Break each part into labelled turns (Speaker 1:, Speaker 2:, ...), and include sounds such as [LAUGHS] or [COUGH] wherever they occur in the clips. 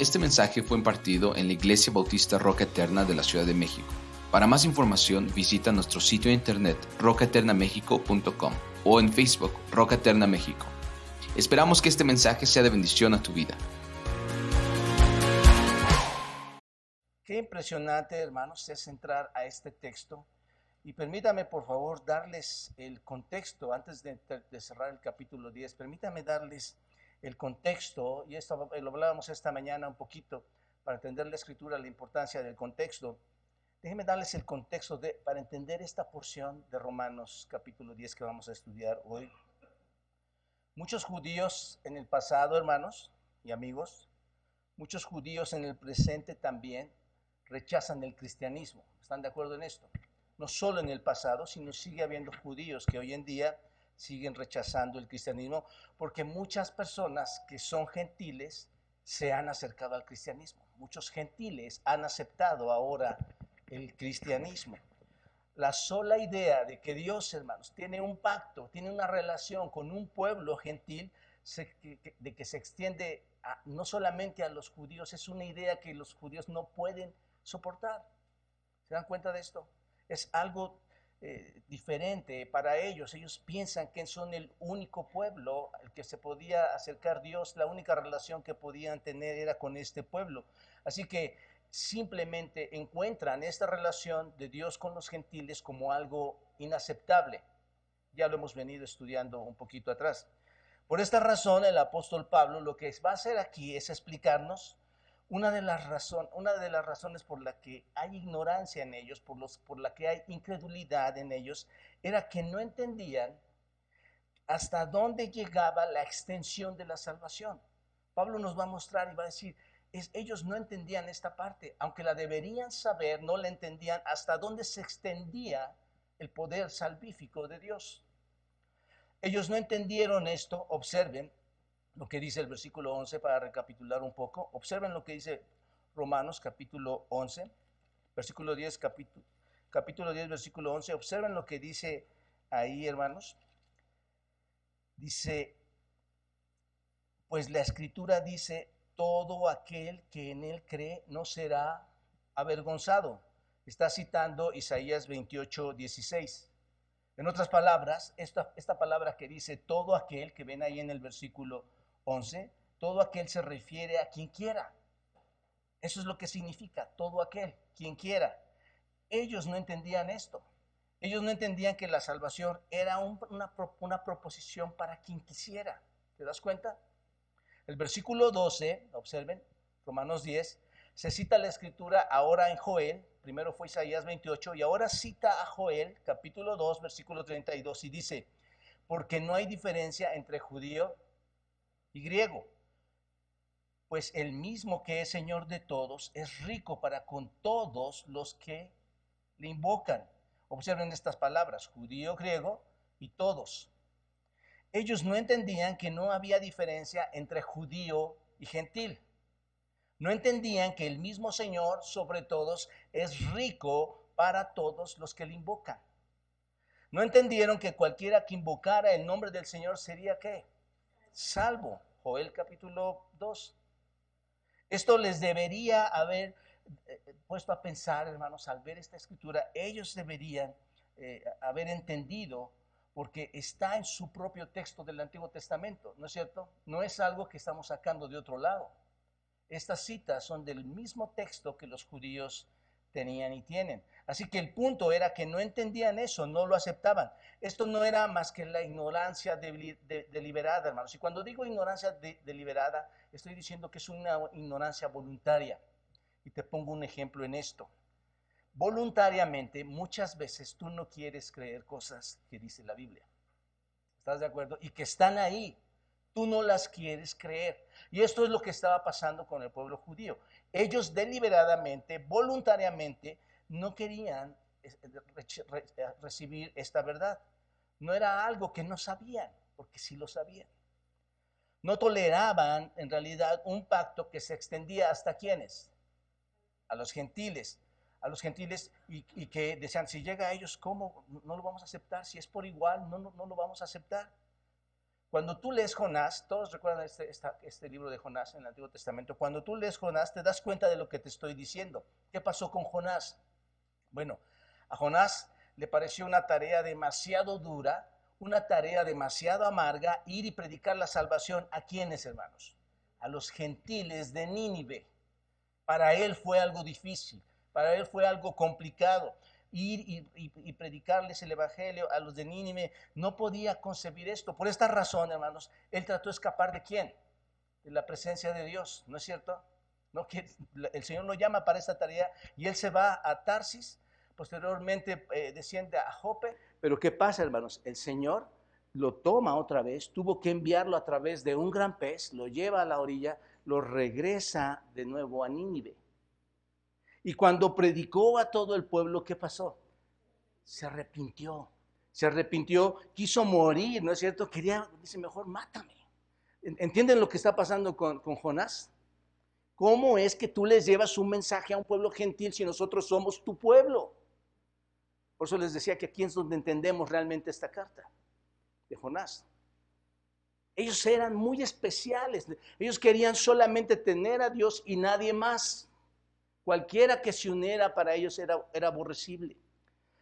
Speaker 1: Este mensaje fue impartido en la Iglesia Bautista Roca Eterna de la Ciudad de México. Para más información visita nuestro sitio de internet rocaeternamexico.com o en Facebook Roca Eterna México. Esperamos que este mensaje sea de bendición a tu vida.
Speaker 2: Qué impresionante, hermanos, es entrar a este texto. Y permítame, por favor, darles el contexto antes de, de cerrar el capítulo 10. Permítame darles el contexto, y esto lo hablábamos esta mañana un poquito, para entender la escritura, la importancia del contexto. Déjenme darles el contexto de, para entender esta porción de Romanos capítulo 10 que vamos a estudiar hoy. Muchos judíos en el pasado, hermanos y amigos, muchos judíos en el presente también rechazan el cristianismo. ¿Están de acuerdo en esto? No solo en el pasado, sino sigue habiendo judíos que hoy en día siguen rechazando el cristianismo porque muchas personas que son gentiles se han acercado al cristianismo. Muchos gentiles han aceptado ahora el cristianismo. La sola idea de que Dios, hermanos, tiene un pacto, tiene una relación con un pueblo gentil, de que se extiende no solamente a los judíos, es una idea que los judíos no pueden soportar. ¿Se dan cuenta de esto? Es algo eh, diferente para ellos. Ellos piensan que son el único pueblo al que se podía acercar Dios, la única relación que podían tener era con este pueblo. Así que simplemente encuentran esta relación de Dios con los gentiles como algo inaceptable. Ya lo hemos venido estudiando un poquito atrás. Por esta razón, el apóstol Pablo lo que va a hacer aquí es explicarnos una de, las una de las razones por la que hay ignorancia en ellos, por, los, por la que hay incredulidad en ellos, era que no entendían hasta dónde llegaba la extensión de la salvación. Pablo nos va a mostrar y va a decir, es, ellos no entendían esta parte, aunque la deberían saber, no la entendían hasta dónde se extendía el poder salvífico de Dios. Ellos no entendieron esto, observen, lo que dice el versículo 11 para recapitular un poco. Observen lo que dice Romanos capítulo 11, versículo 10, capítulo, capítulo 10, versículo 11. Observen lo que dice ahí, hermanos. Dice, pues la escritura dice, todo aquel que en él cree no será avergonzado. Está citando Isaías 28, 16. En otras palabras, esta, esta palabra que dice todo aquel que ven ahí en el versículo 11, todo aquel se refiere a quien quiera. Eso es lo que significa, todo aquel, quien quiera. Ellos no entendían esto. Ellos no entendían que la salvación era una, una proposición para quien quisiera. ¿Te das cuenta? El versículo 12, observen, Romanos 10, se cita la escritura ahora en Joel, primero fue Isaías 28, y ahora cita a Joel, capítulo 2, versículo 32, y dice, porque no hay diferencia entre judío y griego. Pues el mismo que es Señor de todos es rico para con todos los que le invocan. Observen estas palabras, judío, griego y todos. Ellos no entendían que no había diferencia entre judío y gentil. No entendían que el mismo Señor sobre todos es rico para todos los que le invocan. No entendieron que cualquiera que invocara el nombre del Señor sería qué? Salvo. Joel capítulo 2. Esto les debería haber eh, puesto a pensar, hermanos, al ver esta escritura, ellos deberían eh, haber entendido porque está en su propio texto del Antiguo Testamento, ¿no es cierto? No es algo que estamos sacando de otro lado. Estas citas son del mismo texto que los judíos tenían y tienen. Así que el punto era que no entendían eso, no lo aceptaban. Esto no era más que la ignorancia deliberada, hermanos. Y cuando digo ignorancia deliberada, estoy diciendo que es una ignorancia voluntaria. Y te pongo un ejemplo en esto. Voluntariamente, muchas veces tú no quieres creer cosas que dice la Biblia. ¿Estás de acuerdo? Y que están ahí. Tú no las quieres creer. Y esto es lo que estaba pasando con el pueblo judío. Ellos deliberadamente, voluntariamente, no querían eh, eh, recibir esta verdad. No era algo que no sabían, porque sí lo sabían. No toleraban en realidad un pacto que se extendía hasta quienes, a los gentiles, a los gentiles y, que decían, si llega a ellos, ¿cómo? No lo vamos a aceptar, si es por igual, no, no, lo vamos a aceptar. Cuando tú lees Jonás, todos recuerdan este, este, libro de Jonás en el Antiguo Testamento, cuando tú lees Jonás te das cuenta de lo que te estoy diciendo. ¿Qué pasó con Jonás? Bueno, a Jonás le pareció una tarea demasiado dura, una tarea demasiado amarga, ir y predicar la salvación a quienes, hermanos? A los gentiles de Nínive. Para él fue algo difícil, para él fue algo complicado ir y, predicarles el Evangelio a los de Nínive, no podía concebir esto. Por esta razón, hermanos, él trató de escapar de quién? De la presencia de Dios, ¿no es cierto? No, que el Señor lo llama para esta tarea y él se va a Tarsis, posteriormente eh, desciende a Jope. Pero ¿qué pasa, hermanos? El Señor lo toma otra vez, tuvo que enviarlo a través de un gran pez, lo lleva a la orilla, lo regresa de nuevo a Nínive. Y cuando predicó a todo el pueblo, ¿qué pasó? Se arrepintió. Se arrepintió, quiso morir, ¿no es cierto? Quería, dice, mejor mátame. ¿Entienden lo que está pasando con, con Jonás? ¿Cómo es que tú les llevas un mensaje a un pueblo gentil si nosotros somos tu pueblo? Por eso les decía que aquí es donde entendemos realmente esta carta de Jonás. Ellos eran muy especiales. Ellos querían solamente tener a Dios y nadie más. Cualquiera que se uniera para ellos era, era aborrecible.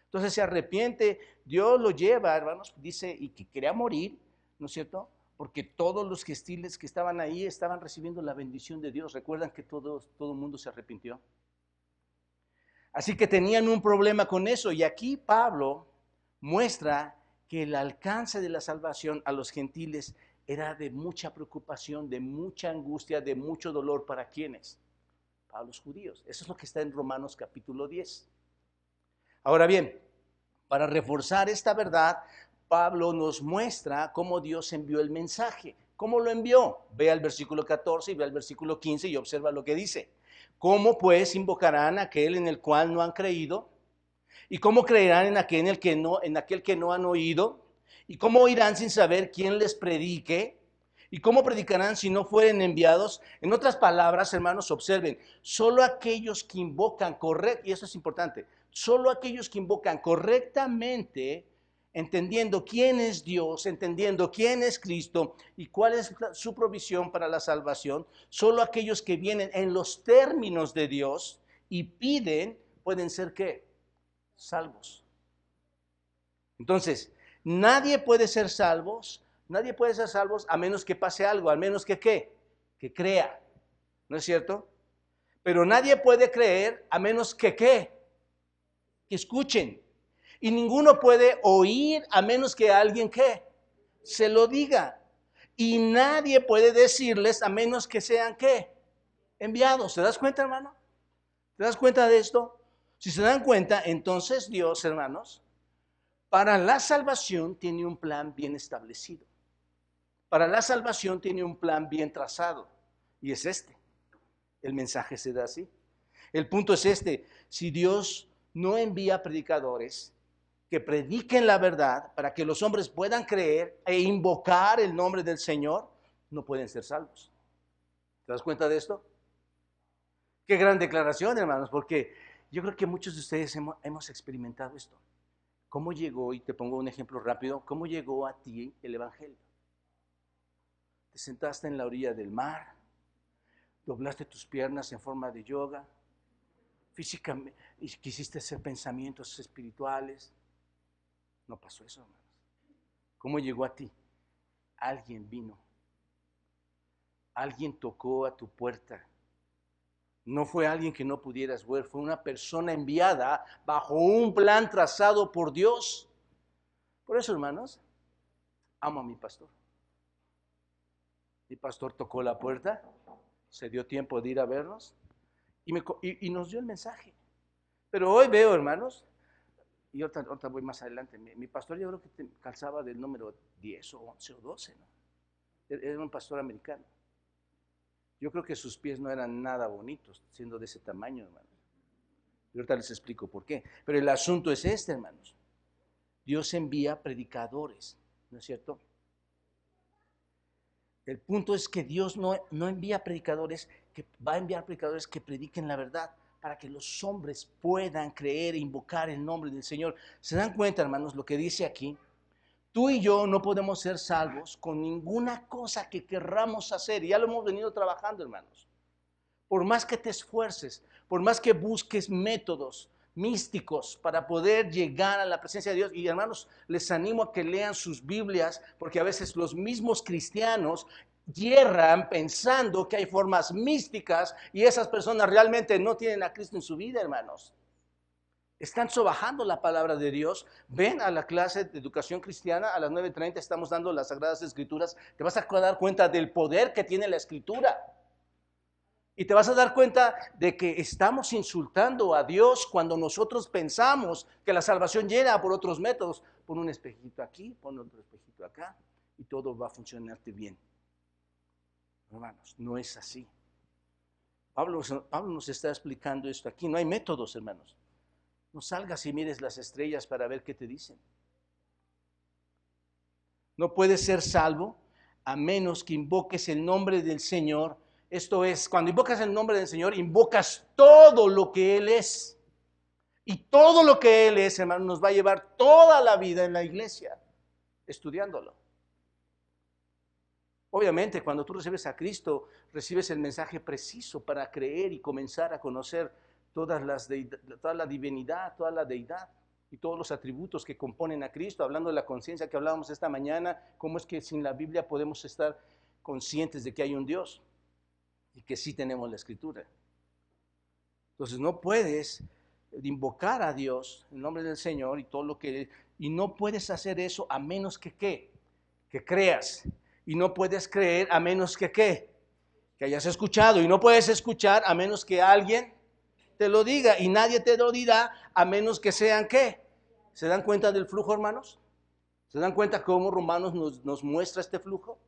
Speaker 2: Entonces se arrepiente, Dios lo lleva, hermanos, dice, y que quería morir, ¿no es cierto? Porque todos los gestiles que estaban ahí estaban recibiendo la bendición de Dios. Recuerdan que todo, el mundo se arrepintió. Así que tenían un problema con eso. Y aquí Pablo muestra que el alcance de la salvación a los gentiles era de mucha preocupación, de mucha angustia, de mucho dolor para quienes a los judíos. Eso es lo que está en Romanos capítulo 10. Ahora bien, para reforzar esta verdad, Pablo nos muestra cómo Dios envió el mensaje. ¿Cómo lo envió? Ve al versículo 14 y ve al versículo 15 y observa lo que dice. ¿Cómo pues invocarán a aquel en el cual no han creído? ¿Y cómo creerán en aquel, en el que no, en aquel que no han oído? ¿Y cómo oirán sin saber quién les predique? ¿Y cómo predicarán si no fueren enviados? En otras palabras, hermanos, observen, solo aquellos que invocan correctamente, y eso es importante, solo aquellos que invocan correctamente, entendiendo quién es Dios, entendiendo quién es Cristo y cuál es su provisión para la salvación, solo aquellos que vienen en los términos de Dios y piden, pueden ser qué? Salvos. Entonces, nadie puede ser salvos Nadie puede ser salvo a menos que pase algo, al menos que qué, que crea. ¿No es cierto? Pero nadie puede creer a menos que qué, que escuchen. Y ninguno puede oír a menos que alguien qué, se lo diga. Y nadie puede decirles a menos que sean qué, enviados. ¿Te das cuenta, hermano? ¿Te das cuenta de esto? Si se dan cuenta, entonces Dios, hermanos, para la salvación tiene un plan bien establecido. Para la salvación tiene un plan bien trazado y es este. El mensaje se da así. El punto es este. Si Dios no envía predicadores que prediquen la verdad para que los hombres puedan creer e invocar el nombre del Señor, no pueden ser salvos. ¿Te das cuenta de esto? Qué gran declaración, hermanos, porque yo creo que muchos de ustedes hemos, experimentado esto. ¿Cómo llegó, y te pongo un ejemplo rápido, cómo llegó a ti el Evangelio? te sentaste en la orilla del mar, doblaste tus piernas en forma de yoga, físicamente, quisiste hacer pensamientos espirituales. No pasó eso, hermanos. ¿Cómo llegó a ti? Alguien vino. Alguien tocó a tu puerta. No fue alguien que no pudieras ver, fue una persona enviada bajo un plan trazado por Dios. Por eso, hermanos, amo a mi pastor. Mi pastor tocó la puerta, se dio tiempo de ir a vernos y, nos dio el mensaje. Pero hoy veo, hermanos, y otra, voy más adelante, mi, pastor yo creo que calzaba del número 10 o 11 o 12, ¿no? E, era un pastor americano. Yo creo que sus pies no eran nada bonitos, siendo de ese tamaño, hermanos. Y ahorita les explico por qué. Pero el asunto es este, hermanos. Dios envía predicadores, ¿no es cierto? El punto es que Dios no, no envía predicadores, que va a enviar predicadores que prediquen la verdad para que los hombres puedan creer e invocar el nombre del Señor. ¿Se dan cuenta, hermanos, lo que dice aquí? Tú y yo no podemos ser salvos con ninguna cosa que querramos hacer. Y ya lo hemos venido trabajando, hermanos. Por más que te esfuerces, por más que busques métodos místicos para poder llegar a la presencia de Dios. Y hermanos, les animo a que lean sus Biblias, porque a veces los mismos cristianos hierran pensando que hay formas místicas y esas personas realmente no tienen a Cristo en su vida, hermanos. Están sobajando la palabra de Dios. Ven a la clase de educación cristiana a las 9.30, estamos dando las Sagradas Escrituras. Te vas a dar cuenta del poder que tiene la Escritura. Y te vas a dar cuenta de que estamos insultando a Dios cuando nosotros pensamos que la salvación llega por otros métodos. Pon un espejito aquí, pon otro espejito acá y todo va a funcionarte bien. Hermanos, no es así. Pablo, Pablo nos está explicando esto aquí. No hay métodos, hermanos. No salgas y mires las estrellas para ver qué te dicen. No puedes ser salvo a menos que invoques el nombre del Señor. Esto es, cuando invocas el nombre del Señor, invocas todo lo que Él es. Y todo lo que Él es, hermano, nos va a llevar toda la vida en la iglesia, estudiándolo. Obviamente, cuando tú recibes a Cristo, recibes el mensaje preciso para creer y comenzar a conocer toda la divinidad, toda la deidad y todos los atributos que componen a Cristo, hablando de la conciencia que hablábamos esta mañana, cómo es que sin la Biblia podemos estar conscientes de que hay un Dios y que sí tenemos la escritura. Entonces no puedes invocar a Dios en nombre del Señor y todo lo que y no puedes hacer eso a menos que qué? Que creas. Y no puedes creer a menos que qué? Que hayas escuchado y no puedes escuchar a menos que alguien te lo diga y nadie te lo dirá a menos que sean qué. ¿Se dan cuenta del flujo, hermanos? ¿Se dan cuenta cómo Romanos nos, nos muestra este flujo?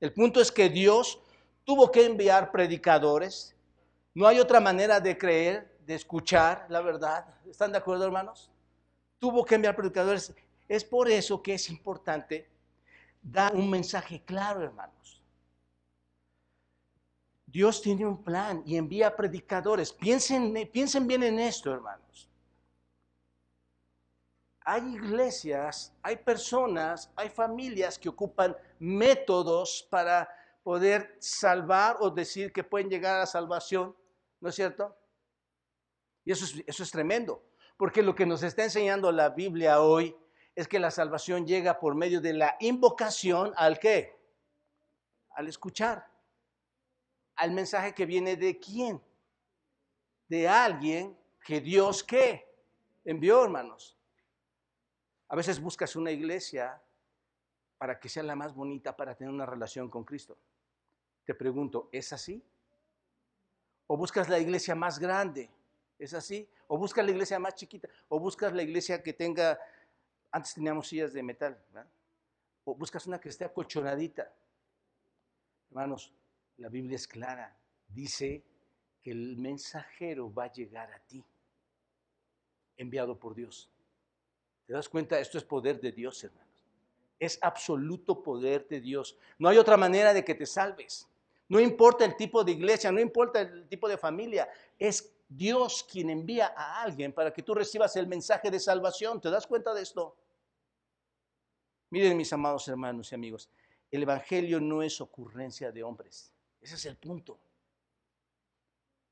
Speaker 2: El punto es que Dios tuvo que enviar predicadores. No hay otra manera de creer, de escuchar la verdad. ¿Están de acuerdo, hermanos? Tuvo que enviar predicadores. Es por eso que es importante dar un mensaje claro, hermanos. Dios tiene un plan y envía predicadores. Piensen, piensen bien en esto, hermanos. Hay iglesias, hay personas, hay familias que ocupan métodos para poder salvar o decir que pueden llegar a la salvación, ¿no es cierto? Y eso es, eso es tremendo, porque lo que nos está enseñando la Biblia hoy es que la salvación llega por medio de la invocación al qué? Al escuchar al mensaje que viene de quién? De alguien que Dios qué? Envió, hermanos. A veces buscas una iglesia para que sea la más bonita para tener una relación con Cristo. Te pregunto, ¿es así? ¿O buscas la iglesia más grande? ¿Es así? ¿O buscas la iglesia más chiquita? ¿O buscas la iglesia que tenga, antes teníamos sillas de metal, ¿verdad? ¿O buscas una que esté acolchonadita? Hermanos, la Biblia es clara. Dice que el mensajero va a llegar a ti, enviado por Dios. ¿Te das cuenta? Esto es poder de Dios, hermanos. Es absoluto poder de Dios. No hay otra manera de que te salves. No importa el tipo de iglesia, no importa el tipo de familia. Es Dios quien envía a alguien para que tú recibas el mensaje de salvación. ¿Te das cuenta de esto? Miren mis amados hermanos y amigos, el Evangelio no es ocurrencia de hombres. Ese es el punto.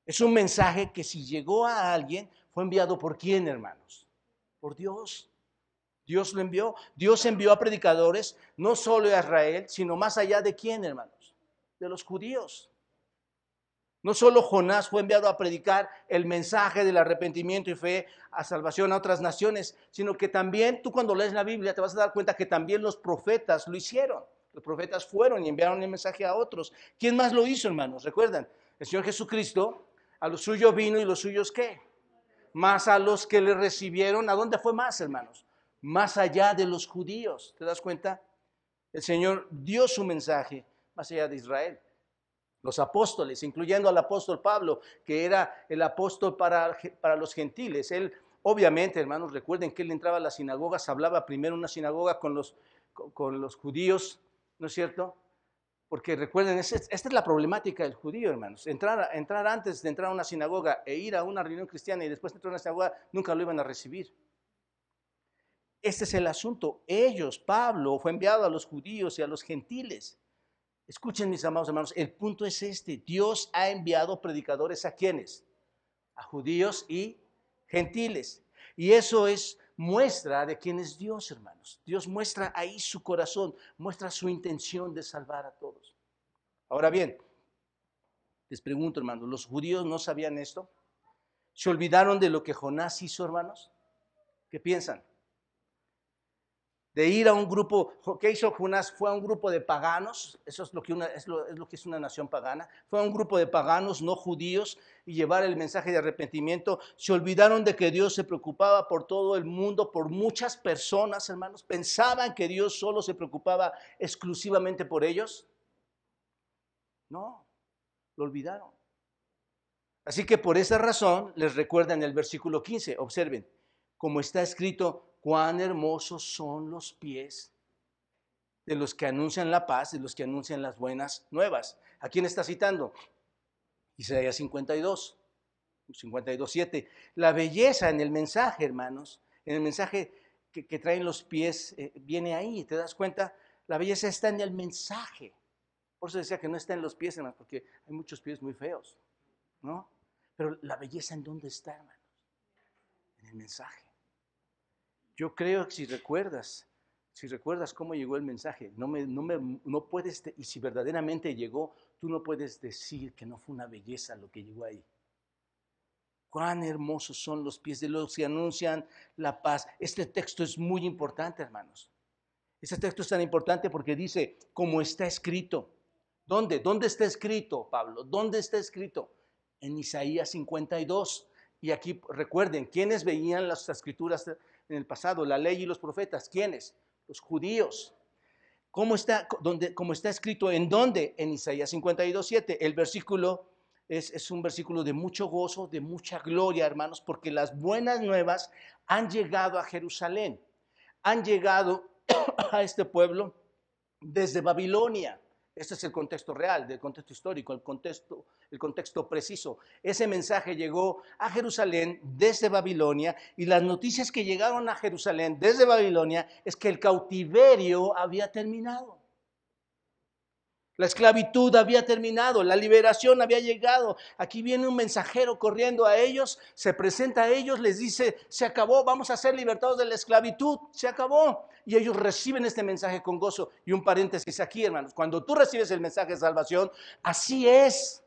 Speaker 2: Es un mensaje que si llegó a alguien, fue enviado por quién, hermanos? Por Dios. Dios lo envió. Dios envió a predicadores, no solo a Israel, sino más allá de quién, hermanos? De los judíos. No solo Jonás fue enviado a predicar el mensaje del arrepentimiento y fe a salvación a otras naciones, sino que también tú cuando lees la Biblia te vas a dar cuenta que también los profetas lo hicieron. Los profetas fueron y enviaron el mensaje a otros. ¿Quién más lo hizo, hermanos? Recuerdan, el Señor Jesucristo, a los suyos vino y los suyos qué? Más a los que le recibieron, ¿a dónde fue más, hermanos? Más allá de los judíos. ¿Te das cuenta? El Señor dio su mensaje más allá de Israel. Los apóstoles, incluyendo al apóstol Pablo, que era el apóstol para, para los gentiles. Él, obviamente, hermanos, recuerden que él entraba a las sinagogas, hablaba primero en una sinagoga con los, los judíos, ¿no es cierto? Porque recuerden, esta es la problemática del judío, hermanos. Entrar, entrar antes de entrar a una sinagoga e ir a una reunión cristiana y después entrar a una sinagoga, nunca lo iban a recibir. Este es el asunto. Ellos, Pablo, fue enviado a los judíos y a los gentiles. Escuchen mis amados hermanos, el punto es este. Dios ha enviado predicadores a quienes? A judíos y gentiles. Y eso es muestra de quién es Dios, hermanos. Dios muestra ahí su corazón, muestra su intención de salvar a todos. Ahora bien, les pregunto, hermanos, ¿los judíos no sabían esto? ¿Se olvidaron de lo que Jonás hizo, hermanos? ¿Qué piensan? De ir a un grupo, ¿qué hizo Jonás? Fue a un grupo de paganos, eso es lo, que es, lo, es lo que es una nación pagana, fue a un grupo de paganos no judíos y llevar el mensaje de arrepentimiento. Se olvidaron de que Dios se preocupaba por todo el mundo, por muchas personas, hermanos. Pensaban que Dios solo se preocupaba exclusivamente por ellos. No, lo olvidaron. Así que por esa razón les recuerda en el versículo 15, observen, como está escrito, cuán hermosos son los pies de los que anuncian la paz, de los que anuncian las buenas nuevas. ¿A quién está citando? Isaías 52, 52, 7. La belleza en el mensaje, hermanos, en el mensaje que, traen los pies, eh, viene ahí, ¿te das cuenta? La belleza está en el mensaje. Por eso decía que no está en los pies, hermanos, porque hay muchos pies muy feos, ¿no? Pero la belleza en dónde está, hermanos? En el mensaje. Yo creo que si recuerdas, si recuerdas cómo llegó el mensaje, no, me, no, me, no puedes, y si verdaderamente llegó, tú no puedes decir que no fue una belleza lo que llegó ahí. Cuán hermosos son los pies de los que anuncian la paz. Este texto es muy importante, hermanos. Este texto es tan importante porque dice, como está escrito. ¿Dónde? ¿Dónde está escrito, Pablo? ¿Dónde está escrito? En Isaías 52. Y aquí recuerden, ¿quiénes veían las escrituras en el pasado, la ley y los profetas. ¿Quiénes? Los judíos. ¿Cómo está, donde, como está escrito en dónde? En Isaías 52, 7. El versículo es un versículo de mucho gozo, de mucha gloria, hermanos, porque las buenas nuevas han llegado a Jerusalén. Han llegado [CLEARS THROAT] a este pueblo desde Babilonia. Este es el contexto real, del contexto histórico, el contexto, el contexto preciso. Ese mensaje llegó a Jerusalén desde Babilonia y las noticias que llegaron a Jerusalén desde Babilonia es que el cautiverio había terminado. La esclavitud había terminado, la liberación había llegado. Aquí viene un mensajero corriendo a ellos, se presenta a ellos, les dice, se acabó, vamos a ser libertados de la esclavitud, se acabó. Y ellos reciben este mensaje con gozo. Y un paréntesis aquí, hermanos, cuando tú recibes el mensaje de salvación, así es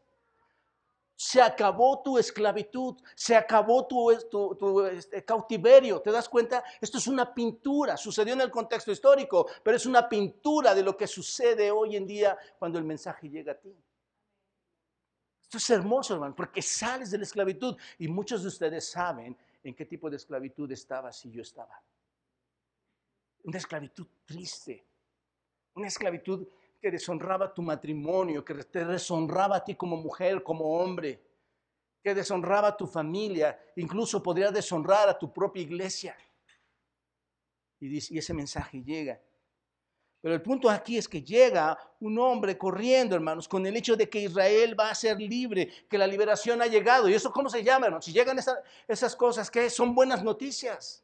Speaker 2: se acabó tu esclavitud, se acabó tu, este, cautiverio. ¿Te das cuenta? Esto es una pintura, sucedió en el contexto histórico, pero es una pintura de lo que sucede hoy en día cuando el mensaje llega a ti. Esto es hermoso, hermano, porque sales de la esclavitud y muchos de ustedes saben en qué tipo de esclavitud estaba si yo estaba. Una esclavitud triste, una esclavitud que deshonraba tu matrimonio, que te deshonraba a ti como mujer, como hombre, que deshonraba a tu familia, incluso podría deshonrar a tu propia iglesia. Y, ese mensaje llega. Pero el punto aquí es que llega un hombre corriendo, hermanos, con el hecho de que Israel va a ser libre, que la liberación ha llegado. ¿Y eso cómo se llama? Si llegan esas cosas, ¿qué? Son buenas noticias.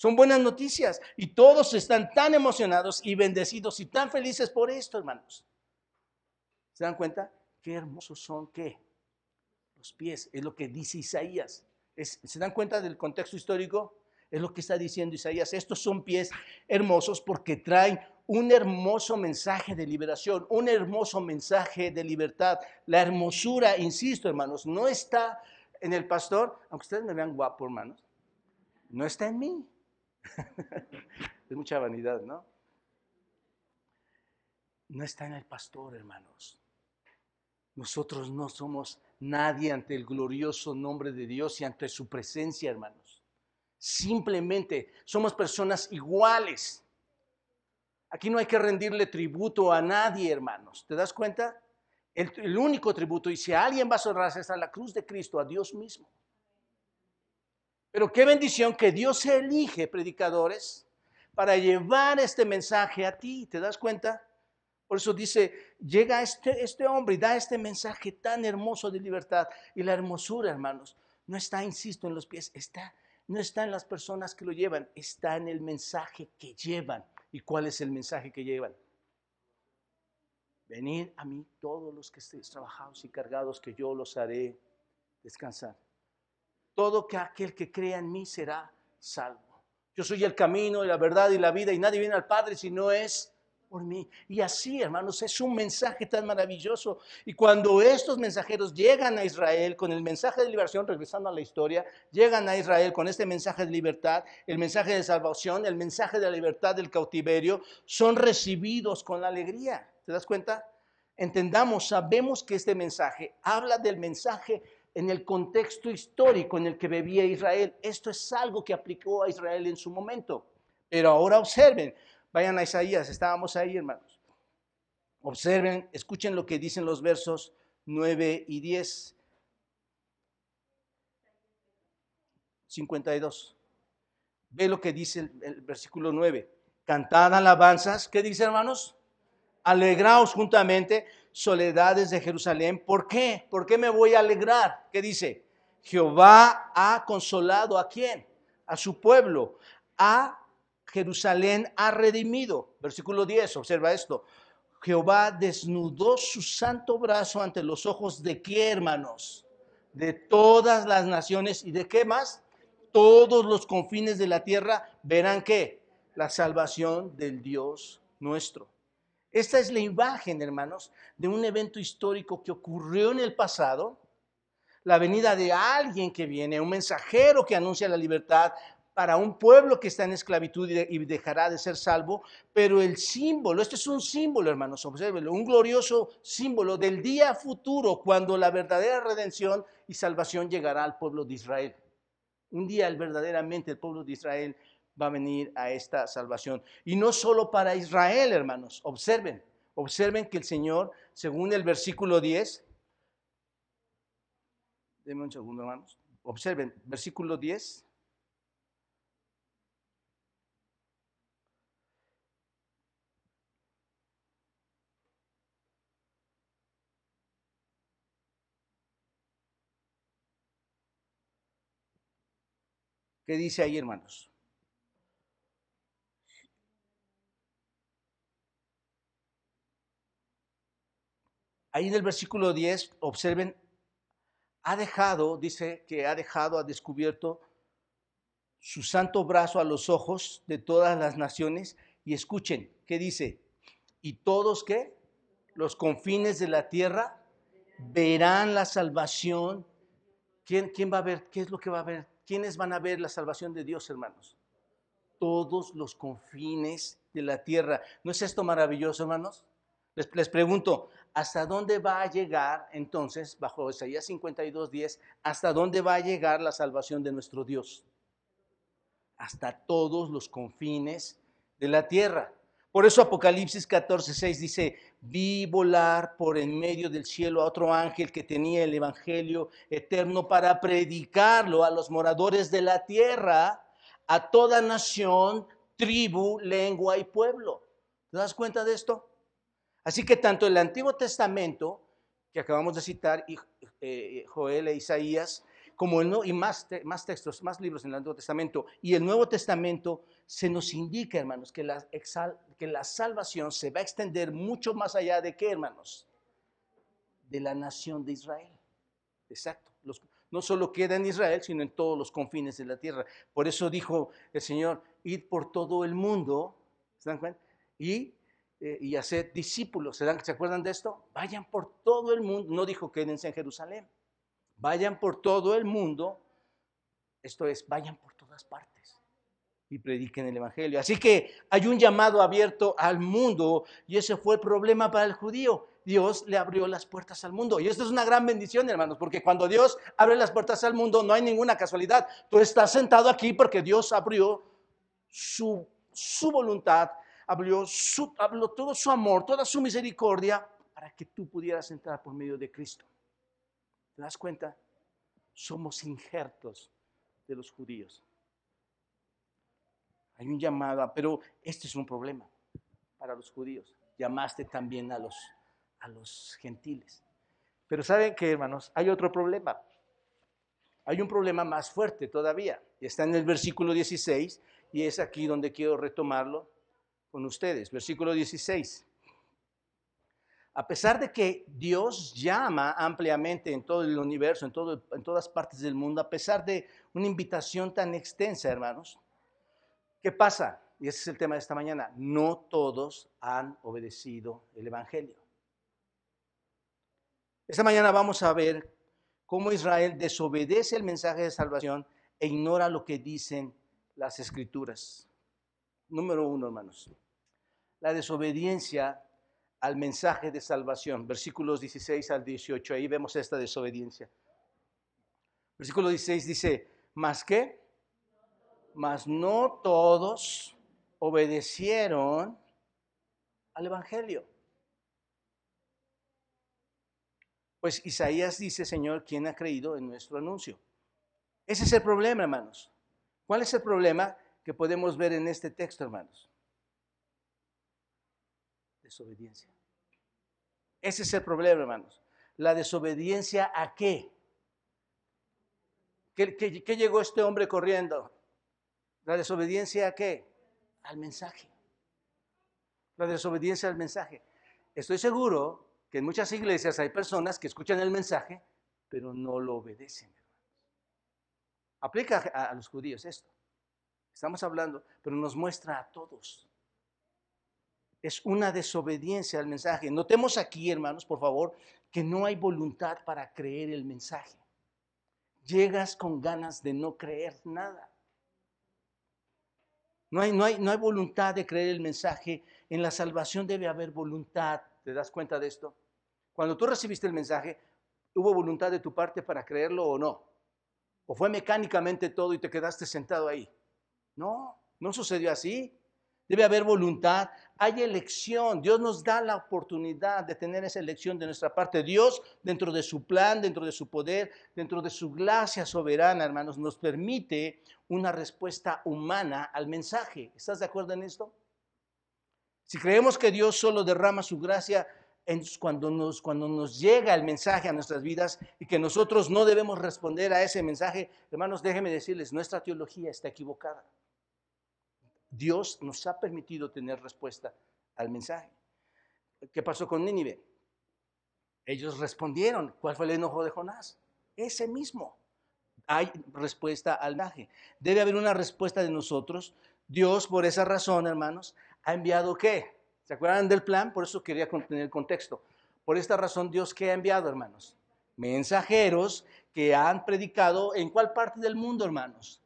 Speaker 2: Son buenas noticias y todos están tan emocionados y bendecidos y tan felices por esto, hermanos. ¿Se dan cuenta? Qué hermosos son, ¿qué? Los pies, es lo que dice Isaías. ¿Se dan cuenta del contexto histórico? Es lo que está diciendo Isaías. Estos son pies hermosos porque traen un hermoso mensaje de liberación, un hermoso mensaje de libertad. La hermosura, insisto, hermanos, no está en el pastor, aunque ustedes me vean guapo, hermanos, no está en mí. [LAUGHS] es mucha vanidad, ¿no? No está en el pastor, hermanos. Nosotros no somos nadie ante el glorioso nombre de Dios y ante su presencia, hermanos. Simplemente somos personas iguales. Aquí no hay que rendirle tributo a nadie, hermanos. ¿Te das cuenta? El, único tributo, y si alguien va a honrarse, es a la cruz de Cristo, a Dios mismo. Pero qué bendición que Dios elige predicadores para llevar este mensaje a ti, ¿te das cuenta? Por eso dice, llega este, este hombre y da este mensaje tan hermoso de libertad. Y la hermosura, hermanos, no está, insisto, en los pies, está no está en las personas que lo llevan, está en el mensaje que llevan. ¿Y cuál es el mensaje que llevan? Venid a mí todos los que estéis trabajados y cargados, que yo los haré descansar. Todo que aquel que crea en mí será salvo. Yo soy el camino y la verdad y la vida y nadie viene al Padre si no es por mí. Y así, hermanos, es un mensaje tan maravilloso. Y cuando estos mensajeros llegan a Israel con el mensaje de liberación, regresando a la historia, llegan a Israel con este mensaje de libertad, el mensaje de salvación, el mensaje de la libertad del cautiverio, son recibidos con alegría. ¿Te das cuenta? Entendamos, sabemos que este mensaje habla del mensaje en el contexto histórico en el que vivía Israel. Esto es algo que aplicó a Israel en su momento. Pero ahora observen, vayan a Isaías, estábamos ahí hermanos. Observen, escuchen lo que dicen los versos 9 y 10. 52. Ve lo que dice el, el versículo 9. Cantad alabanzas. ¿Qué dice hermanos? Alegraos juntamente soledades de Jerusalén. ¿Por qué? ¿Por qué me voy a alegrar? ¿Qué dice? Jehová ha consolado a quién? A su pueblo. A Jerusalén ha redimido. Versículo 10, observa esto. Jehová desnudó su santo brazo ante los ojos de qué hermanos? De todas las naciones y de qué más? Todos los confines de la tierra verán qué? La salvación del Dios nuestro. Esta es la imagen, hermanos, de un evento histórico que ocurrió en el pasado, la venida de alguien que viene, un mensajero que anuncia la libertad para un pueblo que está en esclavitud y dejará de ser salvo, pero el símbolo, este es un símbolo, hermanos, observenlo, un glorioso símbolo del día futuro cuando la verdadera redención y salvación llegará al pueblo de Israel. Un día verdaderamente el pueblo de Israel va a venir a esta salvación. Y no solo para Israel, hermanos. Observen, observen que el Señor, según el versículo 10, denme un segundo, hermanos. Observen, versículo 10. ¿Qué dice ahí, hermanos? Ahí en el versículo 10, observen, ha dejado, dice que ha dejado, ha descubierto su santo brazo a los ojos de todas las naciones. Y escuchen, ¿qué dice? Y todos qué? Los confines de la tierra verán la salvación. ¿Quién, ¿Quién va a ver? ¿Qué es lo que va a ver? ¿Quiénes van a ver la salvación de Dios, hermanos? Todos los confines de la tierra. ¿No es esto maravilloso, hermanos? Les, pregunto, ¿hasta dónde va a llegar entonces, bajo Isaías 52.10, hasta dónde va a llegar la salvación de nuestro Dios? Hasta todos los confines de la tierra. Por eso Apocalipsis 14.6 dice, vi volar por en medio del cielo a otro ángel que tenía el Evangelio eterno para predicarlo a los moradores de la tierra, a toda nación, tribu, lengua y pueblo. ¿Te das cuenta de esto? Así que tanto el Antiguo Testamento, que acabamos de citar, y, eh, Joel e Isaías, como el, y más, más textos, más libros en el Antiguo Testamento, y el Nuevo Testamento, se nos indica, hermanos, que la, que la salvación se va a extender mucho más allá de qué, hermanos? De la nación de Israel. Exacto. no solo queda en Israel, sino en todos los confines de la tierra. Por eso dijo el Señor, id por todo el mundo, ¿se dan cuenta? Y eh, y hacer discípulos. ¿Se, ¿Se acuerdan de esto? Vayan por todo el mundo. No dijo quédense en Jerusalén. Vayan por todo el mundo. Esto es, vayan por todas partes y prediquen el Evangelio. Así que hay un llamado abierto al mundo y ese fue el problema para el judío. Dios le abrió las puertas al mundo. Y esto es una gran bendición, hermanos, porque cuando Dios abre las puertas al mundo no hay ninguna casualidad. Tú estás sentado aquí porque Dios abrió su, su voluntad habló, su, habló todo su amor, toda su misericordia para que tú pudieras entrar por medio de Cristo. ¿Te das cuenta? Somos injertos de los judíos. Hay un llamado, pero este es un problema para los judíos. Llamaste también a los, a los gentiles. Pero ¿saben qué, hermanos? Hay otro problema. hay un problema más fuerte todavía. Está en el versículo 16 y es aquí donde quiero retomarlo con ustedes. Versículo 16. A pesar de que Dios llama ampliamente en todo el universo, en, todas partes del mundo, a pesar de una invitación tan extensa, hermanos, ¿qué pasa? Y ese es el tema de esta mañana. No todos han obedecido el Evangelio. Esta mañana vamos a ver cómo Israel desobedece el mensaje de salvación e ignora lo que dicen las escrituras. Número uno, hermanos. La desobediencia al mensaje de salvación. Versículos 16 al 18. Ahí vemos esta desobediencia. Versículo 16 dice, ¿más qué? Mas no todos obedecieron al Evangelio. Pues Isaías dice, Señor, ¿quién ha creído en nuestro anuncio? Ese es el problema, hermanos. ¿Cuál es el problema que podemos ver en este texto, hermanos? Desobediencia. Ese es el problema, hermanos. La desobediencia a qué? ¿Qué, llegó este hombre corriendo? ¿La desobediencia a qué? Al mensaje. La desobediencia al mensaje. Estoy seguro que en muchas iglesias hay personas que escuchan el mensaje, pero no lo obedecen. Aplica a, los judíos esto. Estamos hablando, pero nos muestra a todos. Es una desobediencia al mensaje. Notemos aquí, hermanos, por favor, que no hay voluntad para creer el mensaje. Llegas con ganas de no creer nada. No hay, no, hay, no hay voluntad de creer el mensaje. En la salvación debe haber voluntad. ¿Te das cuenta de esto? Cuando tú recibiste el mensaje, ¿hubo voluntad de tu parte para creerlo o no? ¿O fue mecánicamente todo y te quedaste sentado ahí? No, no sucedió así. Debe haber voluntad, hay elección. Dios nos da la oportunidad de tener esa elección de nuestra parte. Dios, dentro de su plan, dentro de su poder, dentro de su gracia soberana, hermanos, nos permite una respuesta humana al mensaje. ¿Estás de acuerdo en esto? Si creemos que Dios solo derrama su gracia cuando nos, cuando nos llega el mensaje a nuestras vidas y que nosotros no debemos responder a ese mensaje, hermanos, déjenme decirles, nuestra teología está equivocada. Dios nos ha permitido tener respuesta al mensaje. ¿Qué pasó con Nínive? Ellos respondieron. ¿Cuál fue el enojo de Jonás? Ese mismo. Hay respuesta al mensaje. Debe haber una respuesta de nosotros. Dios, por esa razón, hermanos, ha enviado qué? ¿Se acuerdan del plan? Por eso quería contener el contexto. Por esta razón, Dios ¿qué ha enviado, hermanos? Mensajeros que han predicado en cuál parte del mundo, hermanos?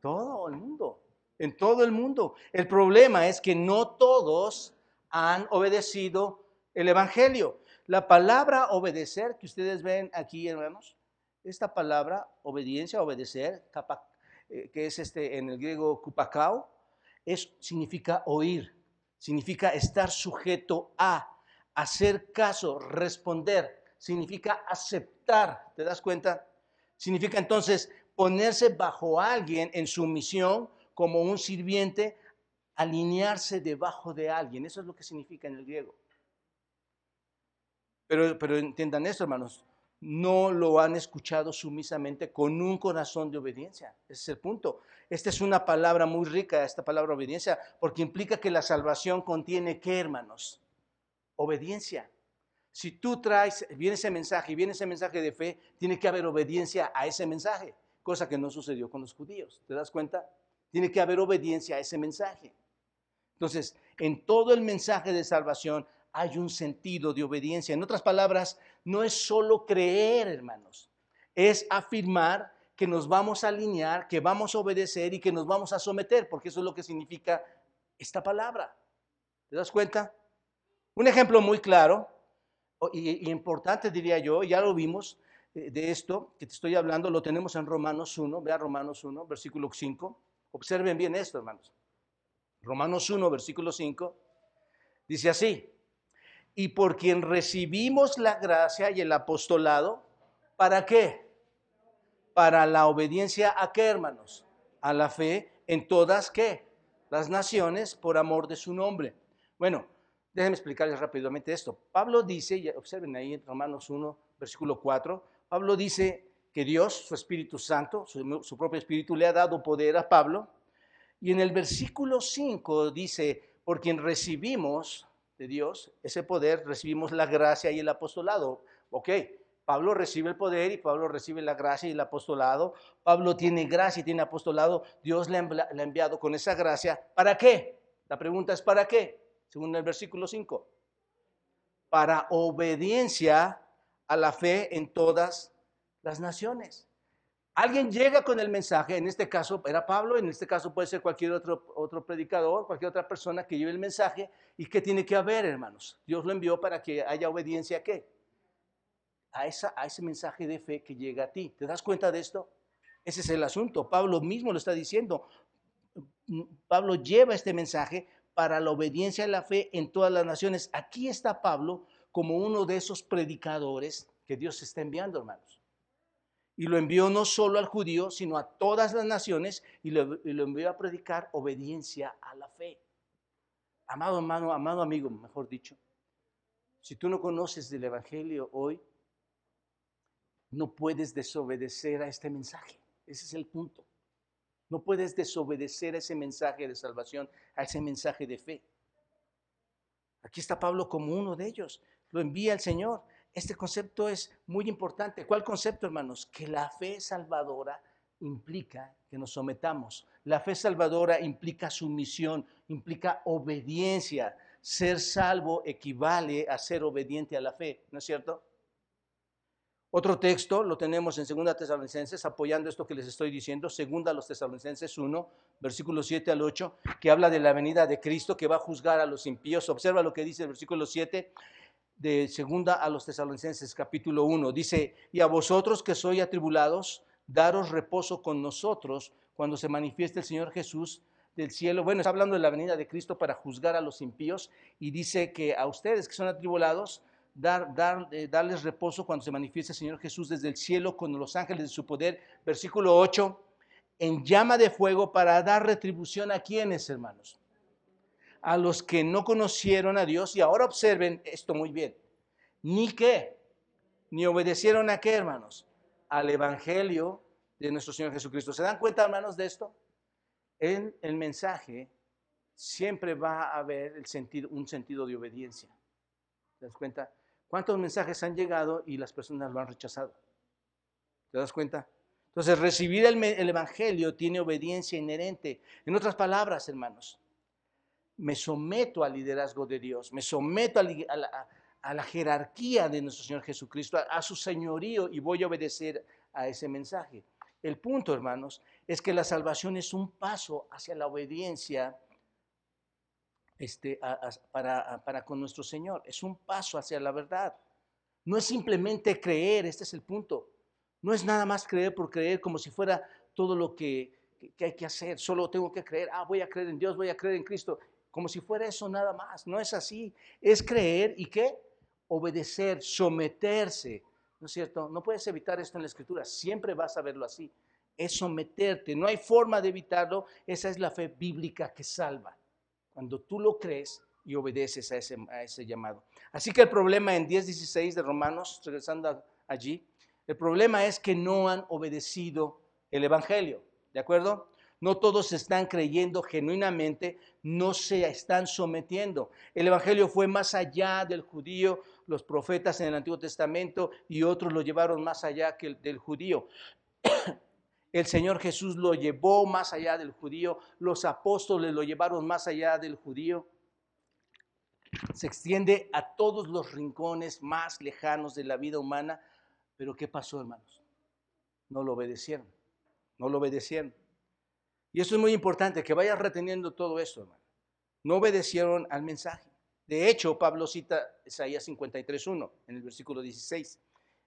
Speaker 2: Todo el mundo. En todo el mundo. El problema es que no todos han obedecido el Evangelio. La palabra obedecer que ustedes ven aquí, hermanos, esta palabra obediencia, obedecer, eh, que es este en el griego kupakao, es, significa oír significa estar sujeto a, hacer caso, responder, significa aceptar, ¿te das cuenta? Significa entonces ponerse bajo alguien en sumisión como un sirviente, alinearse debajo de alguien, eso es lo que significa en el griego. Pero, pero entiendan esto, hermanos, no lo han escuchado sumisamente con un corazón de obediencia. Ese es el punto. Esta es una palabra muy rica, esta palabra obediencia, porque implica que la salvación contiene qué, hermanos? Obediencia. Si tú traes, viene ese mensaje y viene ese mensaje de fe, tiene que haber obediencia a ese mensaje, cosa que no sucedió con los judíos. ¿Te das cuenta? Tiene que haber obediencia a ese mensaje. Entonces, en todo el mensaje de salvación hay un sentido de obediencia. En otras palabras, no es solo creer, hermanos, es afirmar que nos vamos a alinear, que vamos a obedecer y que nos vamos a someter, porque eso es lo que significa esta palabra. ¿Te das cuenta? Un ejemplo muy claro y, importante, diría yo, ya lo vimos eh, de esto que te estoy hablando, lo tenemos en Romanos 1, vea Romanos 1, versículo 5. Observen bien esto, hermanos. Romanos 1, versículo 5, dice así, y por quien recibimos la gracia y el apostolado, ¿para qué? Para la obediencia a qué, hermanos? A la fe en todas qué? Las naciones por amor de su nombre. Bueno, déjenme explicarles rápidamente esto. Pablo dice, observen ahí en Romanos 1, versículo 4, Pablo dice que Dios, su Espíritu Santo, su, propio Espíritu, le ha dado poder a Pablo. Y en el versículo 5 dice, por quien recibimos de Dios ese poder, recibimos la gracia y el apostolado. Ok, Pablo recibe el poder y Pablo recibe la gracia y el apostolado. Pablo tiene gracia y tiene apostolado. Dios le ha enviado con esa gracia. ¿Para qué? La pregunta es ¿para qué? Según el versículo 5. Para obediencia a la fe en todas las naciones. Alguien llega con el mensaje, en este caso era Pablo, en este caso puede ser cualquier otro, otro predicador, cualquier otra persona que lleve el mensaje. ¿Y qué tiene que haber, hermanos? Dios lo envió para que haya obediencia a qué? a, esa, a ese mensaje de fe que llega a ti. ¿Te das cuenta de esto? Ese es el asunto. Pablo mismo lo está diciendo. Pablo lleva este mensaje para la obediencia a la fe en todas las naciones. Aquí está Pablo como uno de esos predicadores que Dios está enviando, hermanos. Y lo envió no solo al judío, sino a todas las naciones y lo, y lo envió a predicar obediencia a la fe. Amado hermano, amado amigo, mejor dicho, si tú no conoces del Evangelio hoy, no puedes desobedecer a este mensaje. Ese es el punto. No puedes desobedecer a ese mensaje de salvación, a ese mensaje de fe. Aquí está Pablo como uno de ellos. Lo envía el Señor. Este concepto es muy importante. ¿Cuál concepto, hermanos? Que la fe salvadora implica que nos sometamos. La fe salvadora implica sumisión, implica obediencia. Ser salvo equivale a ser obediente a la fe, ¿no es cierto? Otro texto lo tenemos en 2 Tesalonicenses, apoyando esto que les estoy diciendo, 2 los Tesalonicenses 1, versículo 7 al 8, que habla de la venida de Cristo que va a juzgar a los impíos. Observa lo que dice el versículo 7 de 2 a los Tesalonicenses, capítulo 1. Dice, y a vosotros que sois atribulados, daros reposo con nosotros cuando se manifieste el Señor Jesús del cielo. Bueno, está hablando de la venida de Cristo para juzgar a los impíos y dice que a ustedes que son atribulados, dar, dar, eh, darles reposo cuando se manifieste el Señor Jesús desde el cielo con los ángeles de su poder. Versículo 8, en llama de fuego para dar retribución a quienes, hermanos. A los que no conocieron a Dios y ahora observen esto muy bien. Ni qué, ni obedecieron a qué, hermanos, al Evangelio de nuestro Señor Jesucristo. ¿Se dan cuenta, hermanos, de esto? En el mensaje siempre va a haber el un sentido de obediencia. ¿Te das cuenta? ¿Cuántos mensajes han llegado y las personas lo han rechazado? ¿Te das cuenta? Entonces, recibir el, Evangelio tiene obediencia inherente. En otras palabras, hermanos, me someto al liderazgo de Dios, me someto a, la, jerarquía de nuestro Señor Jesucristo, a, su señorío y voy a obedecer a ese mensaje. El punto, hermanos, es que la salvación es un paso hacia la obediencia este, para, para con nuestro Señor. Es un paso hacia la verdad. No es simplemente creer, este es el punto. No es nada más creer por creer como si fuera todo lo que, que, hay que hacer. Solo tengo que creer, ah, voy a creer en Dios, voy a creer en Cristo. Como si fuera eso nada más. No es así. Es creer y qué? Obedecer, someterse. ¿No es cierto? No puedes evitar esto en la escritura. Siempre vas a verlo así. Es someterte. No hay forma de evitarlo. Esa es la fe bíblica que salva cuando tú lo crees y obedeces a ese, llamado. Así que el problema en 10.16 de Romanos, regresando allí, el problema es que no han obedecido el Evangelio, ¿de acuerdo? No todos están creyendo genuinamente, no se están sometiendo. El Evangelio fue más allá del judío, los profetas en el Antiguo Testamento y otros lo llevaron más allá que el del judío. [COUGHS] El Señor Jesús lo llevó más allá del judío, los apóstoles lo llevaron más allá del judío. Se extiende a todos los rincones más lejanos de la vida humana. Pero ¿qué pasó, hermanos? No lo obedecieron, no lo obedecieron. Y eso es muy importante, que vayas reteniendo todo esto, hermano. No obedecieron al mensaje. De hecho, Pablo cita Isaías 53.1 en el versículo 16.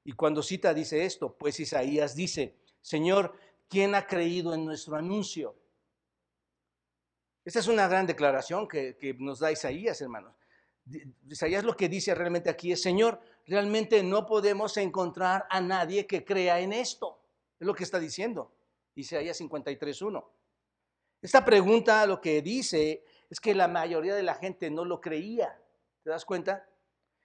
Speaker 2: Y cuando cita dice esto, pues Isaías dice, Señor, ¿Quién ha creído en nuestro anuncio? Esta es una gran declaración que, nos da Isaías, hermanos. Isaías lo que dice realmente aquí es, Señor, realmente no podemos encontrar a nadie que crea en esto. Es lo que está diciendo. Isaías 53.1. Esta pregunta lo que dice es que la mayoría de la gente no lo creía. ¿Te das cuenta?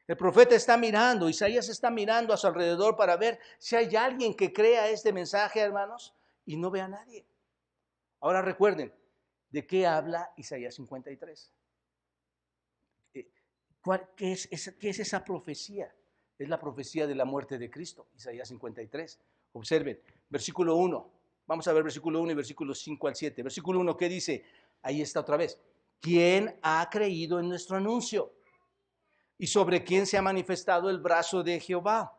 Speaker 2: El profeta está mirando, Isaías está mirando a su alrededor para ver si hay alguien que crea este mensaje, hermanos, y no ve a nadie. Ahora recuerden, ¿de qué habla Isaías 53? Eh, qué, es, ¿Qué es esa profecía? Es la profecía de la muerte de Cristo, Isaías 53. Observen, versículo 1. Vamos a ver versículo 1 y versículo 5 al 7. Versículo 1, ¿qué dice? Ahí está otra vez. ¿Quién ha creído en nuestro anuncio? ¿Y sobre quién se ha manifestado el brazo de Jehová?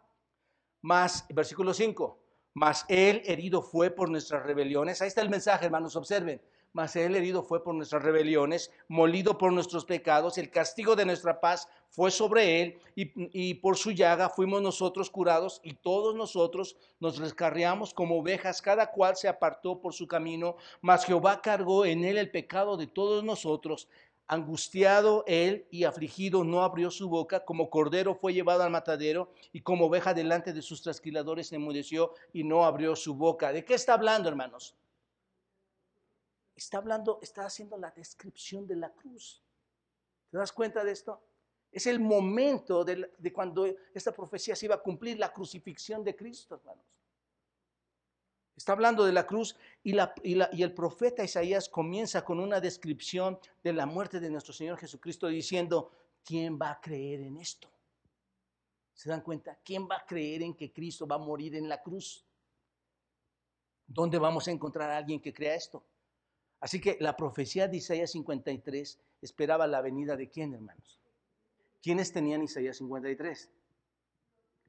Speaker 2: Más, versículo 5, más él herido fue por nuestras rebeliones. Ahí está el mensaje, hermanos, observen mas él herido fue por nuestras rebeliones, molido por nuestros pecados, el castigo de nuestra paz fue sobre él, y, por su llaga fuimos nosotros curados, y todos nosotros nos rescarriamos como ovejas, cada cual se apartó por su camino, mas Jehová cargó en él el pecado de todos nosotros. Angustiado él y afligido no abrió su boca, como cordero fue llevado al matadero, y como oveja delante de sus trasquiladores enmudeció y no abrió su boca. ¿De qué está hablando, hermanos? Está hablando, está haciendo la descripción de la cruz. ¿Te das cuenta de esto? Es el momento de, cuando esta profecía se iba a cumplir, la crucifixión de Cristo, hermanos. Está hablando de la cruz y, y, el profeta Isaías comienza con una descripción de la muerte de nuestro Señor Jesucristo diciendo, ¿quién va a creer en esto? ¿Se dan cuenta? ¿Quién va a creer en que Cristo va a morir en la cruz? ¿Dónde vamos a encontrar a alguien que crea esto? Así que la profecía de Isaías 53 esperaba la venida de quién, hermanos? ¿Quiénes tenían Isaías 53?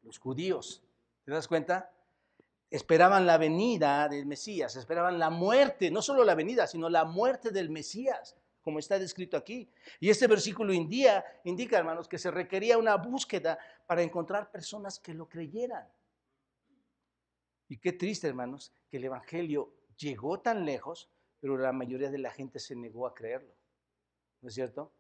Speaker 2: Los judíos. ¿Te das cuenta? Esperaban la venida del Mesías, esperaban la muerte, no solo la venida, sino la muerte del Mesías, como está descrito aquí. Y este versículo indica, hermanos, que se requería una búsqueda para encontrar personas que lo creyeran. Y qué triste, hermanos, que el Evangelio llegó tan lejos pero la mayoría de la gente se negó a creerlo. ¿No es cierto?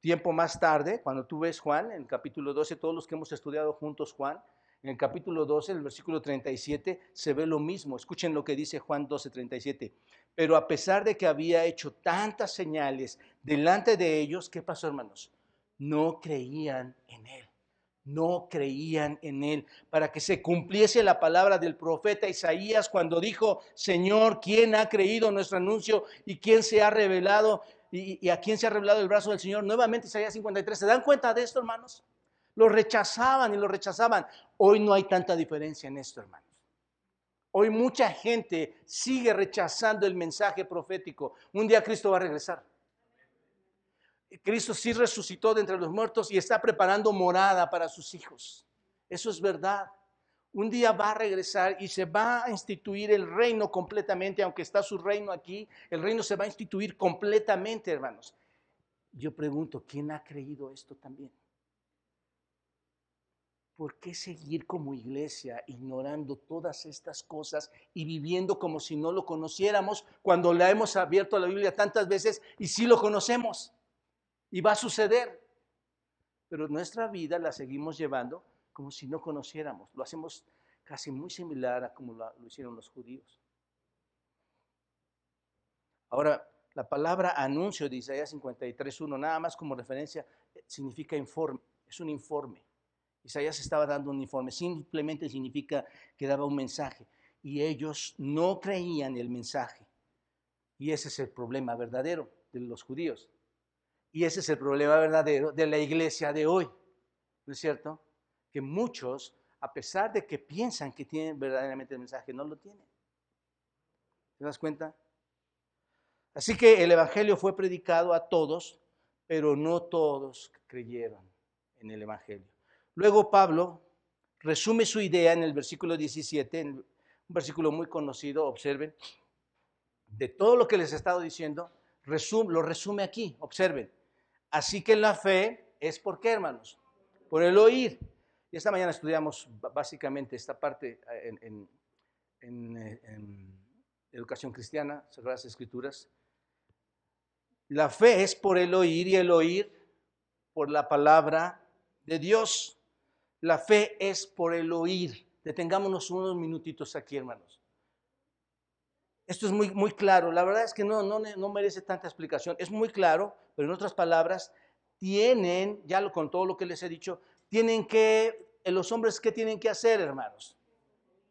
Speaker 2: Tiempo más tarde, cuando tú ves Juan, en el capítulo 12, todos los que hemos estudiado juntos Juan, en el capítulo 12, en el versículo 37, se ve lo mismo. Escuchen lo que dice Juan 12, 37. Pero a pesar de que había hecho tantas señales delante de ellos, ¿qué pasó, hermanos? No creían en él no creían en él, para que se cumpliese la palabra del profeta Isaías cuando dijo, Señor, ¿quién ha creído nuestro anuncio y quién se ha revelado y, a quién se ha revelado el brazo del Señor? Nuevamente Isaías 53, ¿se dan cuenta de esto, hermanos? Lo rechazaban y lo rechazaban. Hoy no hay tanta diferencia en esto, hermanos. Hoy mucha gente sigue rechazando el mensaje profético. Un día Cristo va a regresar. Cristo sí resucitó de entre los muertos y está preparando morada para sus hijos. Eso es verdad. Un día va a regresar y se va a instituir el reino completamente, aunque está su reino aquí, el reino se va a instituir completamente, hermanos. Yo pregunto, ¿quién ha creído esto también? ¿Por qué seguir como iglesia ignorando todas estas cosas y viviendo como si no lo conociéramos cuando la hemos abierto a la Biblia tantas veces y sí lo conocemos? Y va a suceder. Pero nuestra vida la seguimos llevando como si no conociéramos. Lo hacemos casi muy similar a como lo, hicieron los judíos. Ahora, la palabra anuncio de Isaías 53.1, nada más como referencia, significa informe, es un informe. Isaías estaba dando un informe, simplemente significa que daba un mensaje. Y ellos no creían el mensaje. Y ese es el problema verdadero de los judíos. Y ese es el problema verdadero de la iglesia de hoy. ¿No es cierto? Que muchos, a pesar de que piensan que tienen verdaderamente el mensaje, no lo tienen. ¿Te das cuenta? Así que el Evangelio fue predicado a todos, pero no todos creyeron en el Evangelio. Luego Pablo resume su idea en el versículo 17, un versículo muy conocido, observen, de todo lo que les he estado diciendo, lo resume aquí, observen. Así que la fe es por qué, hermanos? Por el oír. Y esta mañana estudiamos básicamente esta parte eh, en, en educación cristiana, Sagradas Escrituras. La fe es por el oír y el oír por la palabra de Dios. La fe es por el oír. Detengámonos unos minutitos aquí, hermanos. Esto es muy, muy claro. La verdad es que no, no, no merece tanta explicación. Es muy claro pero en otras palabras, tienen, ya con todo lo que les he dicho, tienen que, los hombres, ¿qué tienen que hacer, hermanos?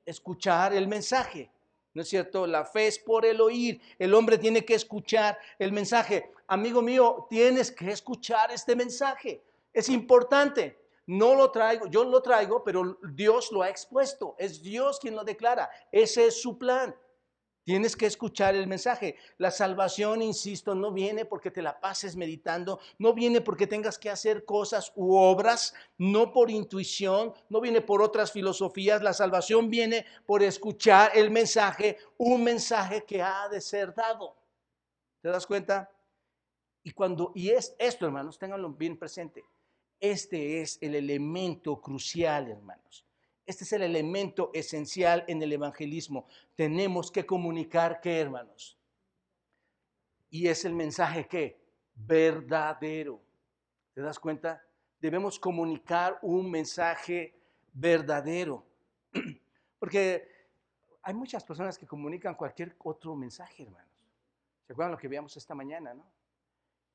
Speaker 2: Escuchar el mensaje. ¿No es cierto? La fe es por el oír. El hombre tiene que escuchar el mensaje. Amigo mío, tienes que escuchar este mensaje. Es importante. No lo traigo, yo lo traigo, pero Dios lo ha expuesto. Es Dios quien lo declara. Ese es su plan. Tienes que escuchar el mensaje. La salvación, insisto, no viene porque te la pases meditando, no viene porque tengas que hacer cosas u obras, no por intuición, no viene por otras filosofías. La salvación viene por escuchar el mensaje, un mensaje que ha de ser dado. ¿Te das cuenta? Y cuando y es esto, hermanos, ténganlo bien presente. Este es el elemento crucial, hermanos. Este es el elemento esencial en el evangelismo. Tenemos que comunicar qué, hermanos. Y es el mensaje que verdadero. ¿Te das cuenta? Debemos comunicar un mensaje verdadero. [CLEARS THROAT] Porque hay muchas personas que comunican cualquier otro mensaje, hermanos. ¿Se acuerdan lo que veíamos esta mañana, no?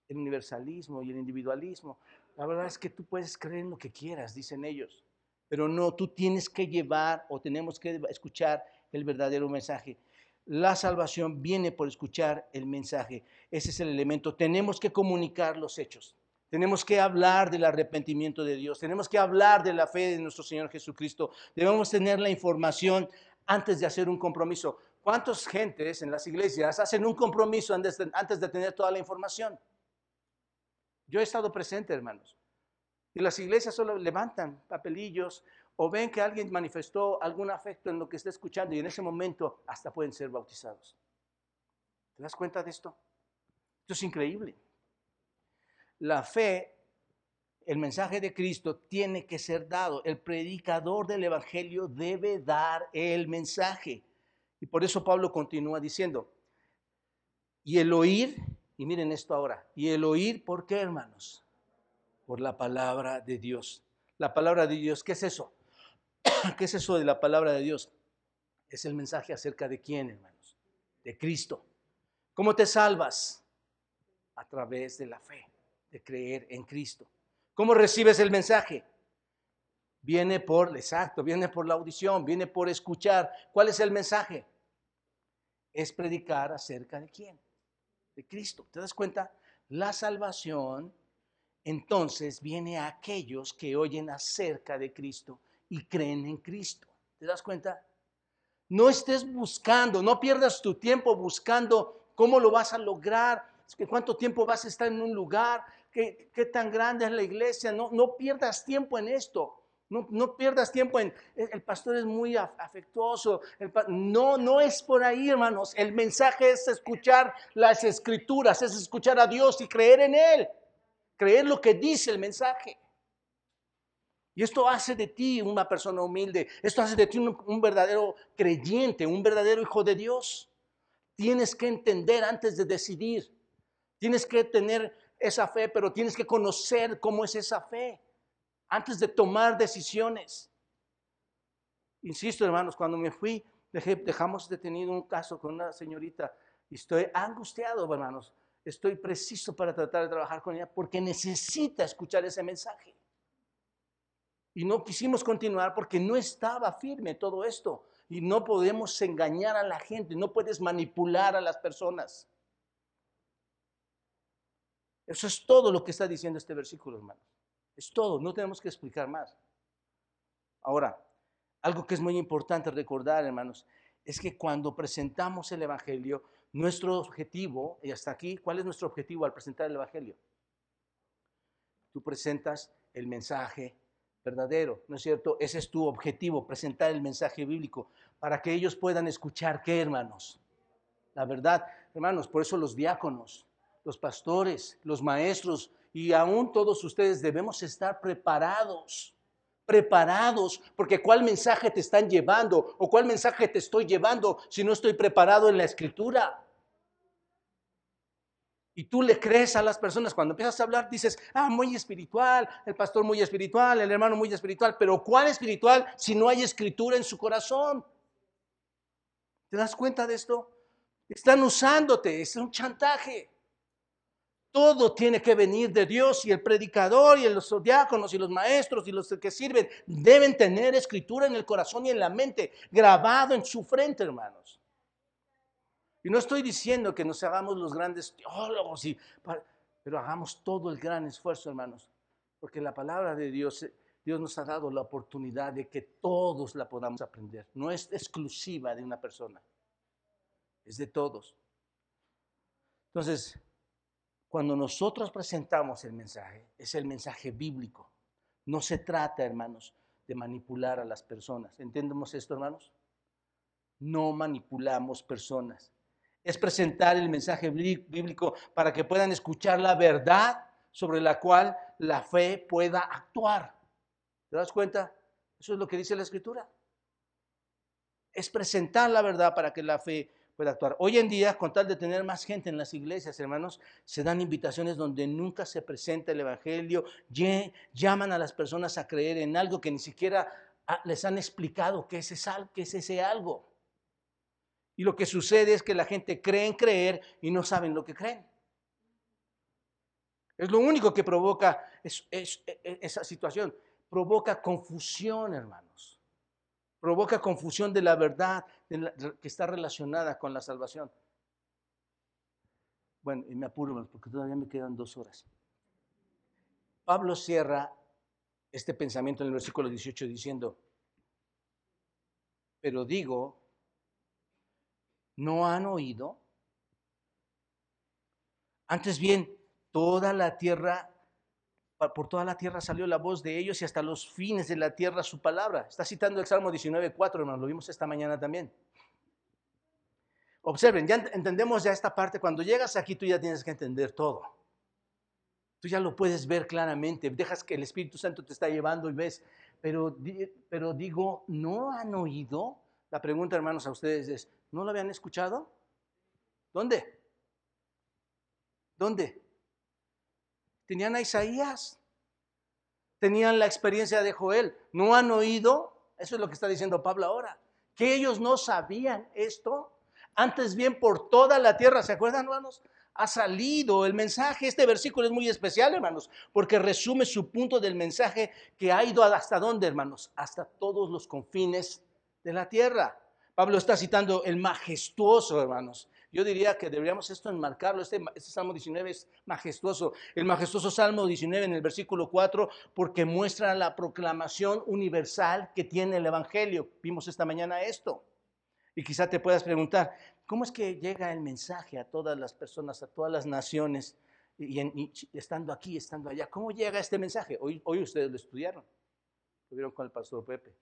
Speaker 2: El universalismo y el individualismo. La verdad es que tú puedes creer en lo que quieras, dicen ellos. Pero no, tú tienes que llevar o tenemos que escuchar el verdadero mensaje. La salvación viene por escuchar el mensaje. Ese es el elemento. Tenemos que comunicar los hechos. Tenemos que hablar del arrepentimiento de Dios. Tenemos que hablar de la fe de nuestro Señor Jesucristo. Debemos tener la información antes de hacer un compromiso. ¿Cuántas gentes en las iglesias hacen un compromiso antes de, antes de tener toda la información? Yo he estado presente, hermanos. Y las iglesias solo levantan papelillos o ven que alguien manifestó algún afecto en lo que está escuchando y en ese momento hasta pueden ser bautizados. ¿Te das cuenta de esto? Esto es increíble. La fe, el mensaje de Cristo tiene que ser dado. El predicador del Evangelio debe dar el mensaje. Y por eso Pablo continúa diciendo, y el oír, y miren esto ahora, y el oír, ¿por qué hermanos? Por la palabra de Dios. La palabra de Dios, ¿qué es eso? [CLEARS THROAT] ¿Qué es eso de la palabra de Dios? Es el mensaje acerca de quién, hermanos? De Cristo. ¿Cómo te salvas? A través de la fe, de creer en Cristo. ¿Cómo recibes el mensaje? Viene por, exacto, viene por la audición, viene por escuchar. ¿Cuál es el mensaje? Es predicar acerca de quién? De Cristo. ¿Te das cuenta? La salvación entonces viene a aquellos que oyen acerca de Cristo y creen en Cristo. ¿Te das cuenta? No estés buscando, no pierdas tu tiempo buscando cómo lo vas a lograr, cuánto tiempo vas a estar en un lugar, qué, tan grande es la iglesia. No, no pierdas tiempo en esto. No, no, pierdas tiempo en, el pastor es muy afectuoso. no, no es por ahí, hermanos. El mensaje es escuchar las escrituras, es escuchar a Dios y creer en Él creer lo que dice el mensaje. Y esto hace de ti una persona humilde, esto hace de ti un, verdadero creyente, un verdadero hijo de Dios. Tienes que entender antes de decidir, tienes que tener esa fe, pero tienes que conocer cómo es esa fe antes de tomar decisiones. Insisto, hermanos, cuando me fui, dejamos detenido un caso con una señorita y estoy angustiado, hermanos, estoy preciso para tratar de trabajar con ella porque necesita escuchar ese mensaje. Y no quisimos continuar porque no estaba firme todo esto. Y no podemos engañar a la gente, no puedes manipular a las personas. Eso es todo lo que está diciendo este versículo, hermanos. Es todo, no tenemos que explicar más. Ahora, algo que es muy importante recordar, hermanos, es que cuando presentamos el Evangelio, nuestro objetivo, y hasta aquí, ¿cuál es nuestro objetivo al presentar el Evangelio? Tú presentas el mensaje verdadero, ¿no es cierto? Ese es tu objetivo, presentar el mensaje bíblico, para que ellos puedan escuchar, ¿qué hermanos? La verdad, hermanos, por eso los diáconos, los pastores, los maestros y aún todos ustedes debemos estar preparados preparados, porque cuál mensaje te están llevando o cuál mensaje te estoy llevando si no estoy preparado en la escritura. Y tú le crees a las personas, cuando empiezas a hablar dices, ah, muy espiritual, el pastor muy espiritual, el hermano muy espiritual, pero ¿cuál espiritual si no hay escritura en su corazón? ¿Te das cuenta de esto? Están usándote, es un chantaje. Todo tiene que venir de Dios y el predicador y los diáconos y los maestros y los que sirven deben tener escritura en el corazón y en la mente, grabado en su frente, hermanos. Y no estoy diciendo que nos hagamos los grandes teólogos, y, pero hagamos todo el gran esfuerzo, hermanos, porque la palabra de Dios, Dios nos ha dado la oportunidad de que todos la podamos aprender. No es exclusiva de una persona, es de todos. Entonces, cuando nosotros presentamos el mensaje, es el mensaje bíblico. No se trata, hermanos, de manipular a las personas. ¿Entendemos esto, hermanos? No manipulamos personas es presentar el mensaje bíblico para que puedan escuchar la verdad sobre la cual la fe pueda actuar. ¿Te das cuenta? Eso es lo que dice la escritura. Es presentar la verdad para que la fe pueda actuar. Hoy en día, con tal de tener más gente en las iglesias, hermanos, se dan invitaciones donde nunca se presenta el Evangelio, llaman a las personas a creer en algo que ni siquiera ah, les han explicado qué es ese algo. Y lo que sucede es que la gente cree en creer y no saben lo que creen. Es lo único que provoca e, e, esa situación. Provoca confusión, hermanos. Provoca confusión de la verdad que está relacionada con la salvación. Bueno, y me apuro porque todavía me quedan dos horas. Pablo cierra este pensamiento en el versículo 18 diciendo, pero digo ¿No han oído? Antes bien, toda la tierra, por toda la tierra salió la voz de ellos y hasta los fines de la tierra su palabra. Está citando el Salmo 19.4, hermano, lo vimos esta mañana también. Observen, ya entendemos ya esta parte. Cuando llegas aquí, tú ya tienes que entender todo. Tú ya lo puedes ver claramente. Dejas que el Espíritu Santo te está llevando y ves. Pero, pero digo, ¿no han oído? La pregunta, hermanos, a ustedes es, ¿No lo habían escuchado? ¿Dónde? ¿Dónde? Tenían a Isaías. Tenían la experiencia de Joel. ¿No han oído? Eso es lo que está diciendo Pablo ahora. Que ellos no sabían esto. Antes bien por toda la tierra, ¿se acuerdan, hermanos? Ha salido el mensaje. Este versículo es muy especial, hermanos, porque resume su punto del mensaje que ha ido hasta dónde, hermanos? Hasta todos los confines de la tierra. Pablo está citando el majestuoso, hermanos. Yo diría que deberíamos esto enmarcarlo. Este, este, Salmo 19 es majestuoso. El majestuoso Salmo 19 en el versículo 4, porque muestra la proclamación universal que tiene el Evangelio. Vimos esta mañana esto. Y quizá te puedas preguntar, ¿cómo es que llega el mensaje a todas las personas, a todas las naciones, y, estando aquí, estando allá? ¿Cómo llega este mensaje? Hoy, hoy ustedes lo estudiaron. Lo vieron con el pastor Pepe.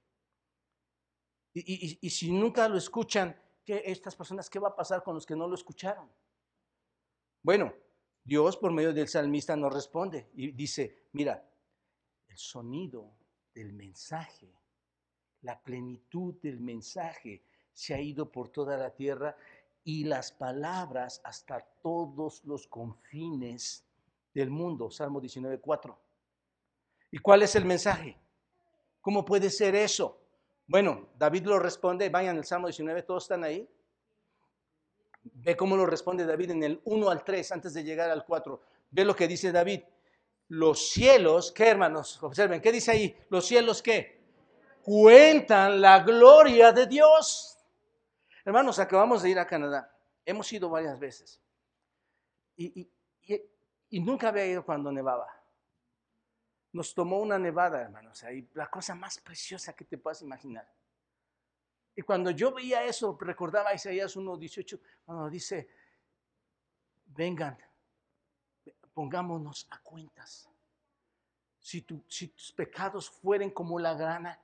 Speaker 2: Y, si nunca lo escuchan, ¿qué, estas personas, ¿qué va a pasar con los que no lo escucharon? Bueno, Dios por medio del salmista nos responde y dice, mira, el sonido del mensaje, la plenitud del mensaje se ha ido por toda la tierra y las palabras hasta todos los confines del mundo. Salmo 19.4. ¿Y cuál es el mensaje? ¿Cómo puede ser eso? Bueno, David lo responde, vayan al Salmo 19, todos están ahí. Ve cómo lo responde David en el 1 al 3, antes de llegar al 4. Ve lo que dice David. Los cielos, ¿qué hermanos? Observen, ¿qué dice ahí? Los cielos, ¿qué? Cuentan la gloria de Dios. Hermanos, acabamos de ir a Canadá. Hemos ido varias veces. Y, y nunca había ido cuando nevaba nos tomó una nevada, hermanos, ahí, la cosa más preciosa que te puedas imaginar. Y cuando yo veía eso, recordaba Isaías 1.18, cuando dice, vengan, pongámonos a cuentas. Si, si tus pecados fueren como la grana,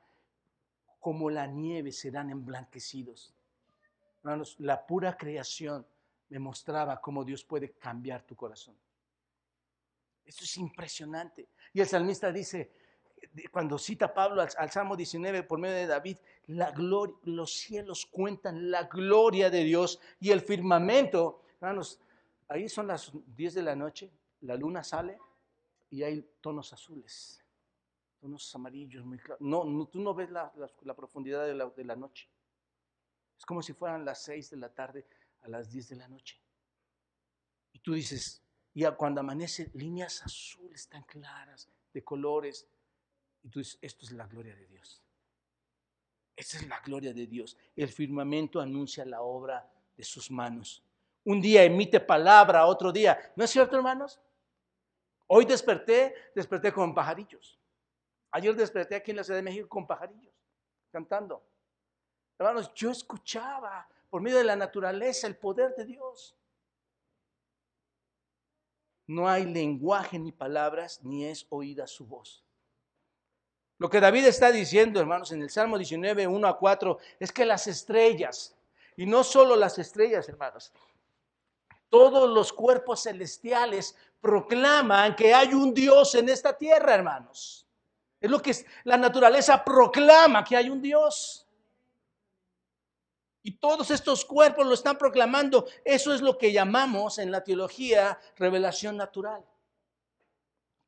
Speaker 2: como la nieve serán emblanquecidos. Hermanos, la pura creación me mostraba cómo Dios puede cambiar tu corazón. Esto es impresionante. Y el salmista dice, cuando cita Pablo al, Salmo 19 por medio de David, la gloria, los cielos cuentan la gloria de Dios y el firmamento. Hermanos, ahí son las 10 de la noche, la luna sale y hay tonos azules, tonos amarillos muy claros. No, tú no ves la, profundidad de la, de la noche. Es como si fueran las 6 de la tarde a las 10 de la noche. Y tú dices, y cuando amanece, líneas azules tan claras, de colores. Y tú dices, esto es la gloria de Dios. Esa es la gloria de Dios. El firmamento anuncia la obra de sus manos. Un día emite palabra, otro día. ¿No es cierto, hermanos? Hoy desperté, desperté con pajarillos. Ayer desperté aquí en la Ciudad de México con pajarillos, cantando. Hermanos, yo escuchaba por medio de la naturaleza el poder de Dios. No hay lenguaje ni palabras, ni es oída su voz. Lo que David está diciendo, hermanos, en el Salmo 19, 1 a 4, es que las estrellas, y no solo las estrellas, hermanos, todos los cuerpos celestiales proclaman que hay un Dios en esta tierra, hermanos. Es lo que la naturaleza proclama que hay un Dios. Y todos estos cuerpos lo están proclamando. Eso es lo que llamamos en la teología revelación natural.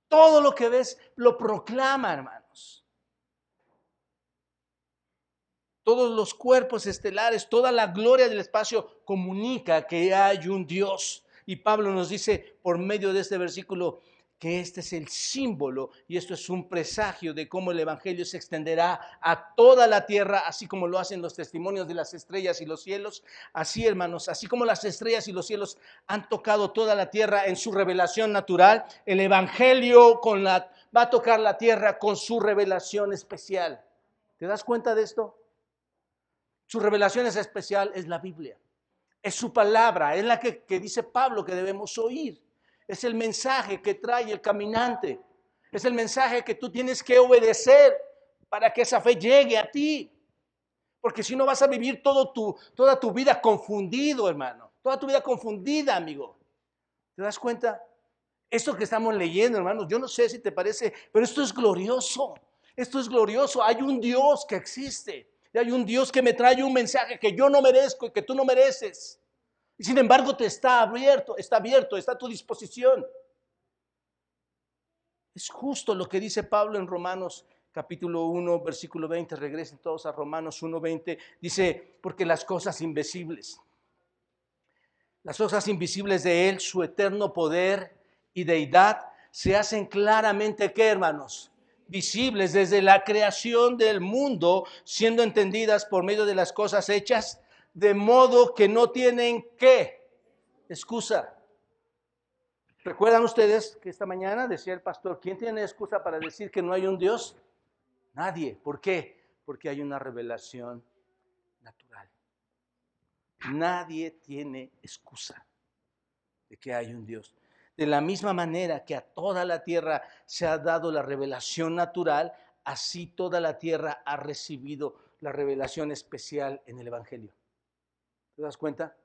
Speaker 2: Todo lo que ves lo proclama, hermanos. Todos los cuerpos estelares, toda la gloria del espacio comunica que hay un Dios. Y Pablo nos dice por medio de este versículo que este es el símbolo y esto es un presagio de cómo el Evangelio se extenderá a toda la tierra, así como lo hacen los testimonios de las estrellas y los cielos. Así, hermanos, así como las estrellas y los cielos han tocado toda la tierra en su revelación natural, el Evangelio con la, va a tocar la tierra con su revelación especial. ¿Te das cuenta de esto? Su revelación es especial, es la Biblia. Es su palabra, es la que, dice Pablo que debemos oír. Es el mensaje que trae el caminante. Es el mensaje que tú tienes que obedecer para que esa fe llegue a ti. Porque si no vas a vivir todo tu, toda tu vida confundido, hermano. Toda tu vida confundida, amigo. ¿Te das cuenta? Esto que estamos leyendo, hermanos, yo no sé si te parece, pero esto es glorioso. Esto es glorioso. Hay un Dios que existe. Y hay un Dios que me trae un mensaje que yo no merezco y que tú no mereces. Y sin embargo te está abierto, está abierto, está a tu disposición. Es justo lo que dice Pablo en Romanos capítulo 1, versículo 20. Regresen todos a Romanos 1, 20. Dice, porque las cosas invisibles, las cosas invisibles de Él, su eterno poder y deidad, se hacen claramente, ¿qué hermanos? visibles desde la creación del mundo, siendo entendidas por medio de las cosas hechas, de modo que no tienen qué excusa. ¿Recuerdan ustedes que esta mañana decía el pastor, ¿quién tiene excusa para decir que no hay un Dios? Nadie. ¿Por qué? Porque hay una revelación natural. Nadie tiene excusa de que hay un Dios. De la misma manera que a toda la tierra se ha dado la revelación natural, así toda la tierra ha recibido la revelación especial en el Evangelio. ¿Te das cuenta?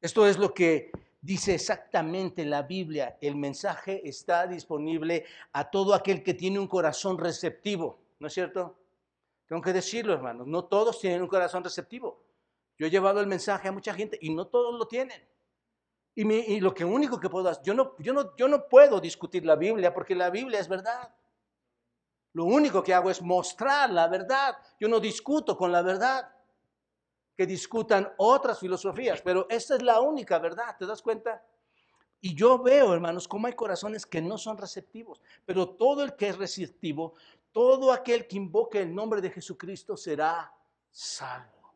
Speaker 2: Esto es lo que dice exactamente la Biblia. El mensaje está disponible a todo aquel que tiene un corazón receptivo, ¿no es cierto? Tengo que decirlo, hermanos, no todos tienen un corazón receptivo. Yo he llevado el mensaje a mucha gente y no todos lo tienen. Y, lo que único que puedo hacer, yo no, yo, no, yo no puedo discutir la Biblia porque la Biblia es verdad. Lo único que hago es mostrar la verdad. Yo no discuto con la verdad. Que discutan otras filosofías, pero esta es la única verdad, ¿te das cuenta? Y yo veo, hermanos, cómo hay corazones que no son receptivos, pero todo el que es receptivo, todo aquel que invoque el nombre de Jesucristo será salvo.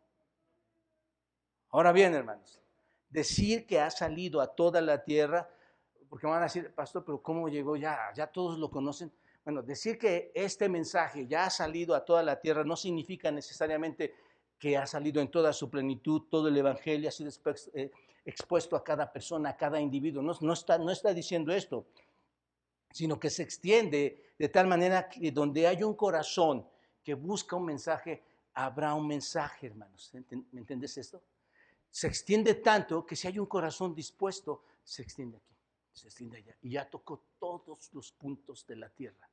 Speaker 2: Ahora bien, hermanos, decir que ha salido a toda la tierra, porque van a decir, pastor, pero ¿cómo llegó ya? Ya todos lo conocen. Bueno, decir que este mensaje ya ha salido a toda la tierra no significa necesariamente que ha salido en toda su plenitud, todo el Evangelio ha sido eh, expuesto a cada persona, a cada individuo. No, no, está, no está diciendo esto, sino que se extiende de tal manera que donde hay un corazón que busca un mensaje, habrá un mensaje, hermanos. ¿Me entiendes esto? se extiende tanto que si hay un corazón dispuesto, se extiende aquí, se extiende allá. Y ya tocó todos los puntos de la tierra.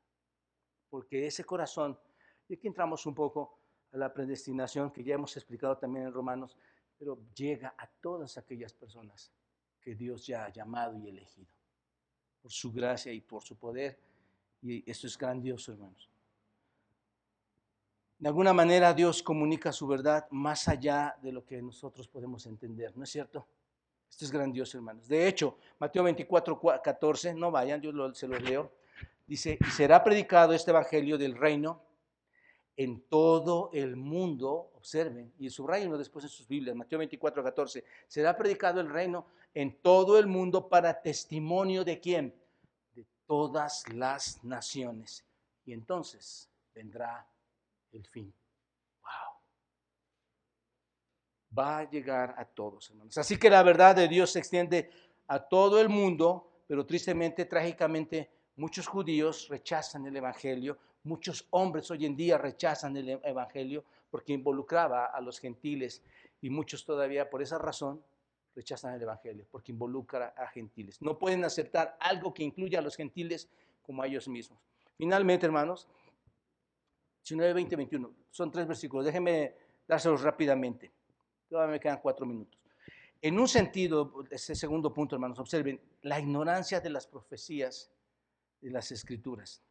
Speaker 2: Porque ese corazón, y aquí entramos un poco a la predestinación que ya hemos explicado también en Romanos, pero llega a todas aquellas personas que Dios ya ha llamado y elegido, por su gracia y por su poder. Y esto es grandioso, hermanos. De alguna manera Dios comunica su verdad más allá de lo que nosotros podemos entender, ¿no es cierto? Esto es grandioso, hermanos. De hecho, Mateo 24, 14, no vayan, yo se los leo. Dice, y será predicado este evangelio del reino en todo el mundo, observen, y subrayenlo después en sus Biblias, Mateo 24, 14, será predicado el reino en todo el mundo para testimonio de quién? De todas las naciones. Y entonces vendrá el fin. Wow. Va a llegar a todos, hermanos. Así que la verdad de Dios se extiende a todo el mundo, pero tristemente, trágicamente, muchos judíos rechazan el Evangelio, muchos hombres hoy en día rechazan el Evangelio porque involucraba a los gentiles y muchos todavía por esa razón rechazan el Evangelio, porque involucra a gentiles. No pueden aceptar algo que incluya a los gentiles como a ellos mismos. Finalmente, hermanos, 19, 20, 21, son tres versículos, déjenme dárselos rápidamente. Todavía me quedan cuatro minutos. En un sentido, ese segundo punto, hermanos, observen la ignorancia de las profecías de las escrituras.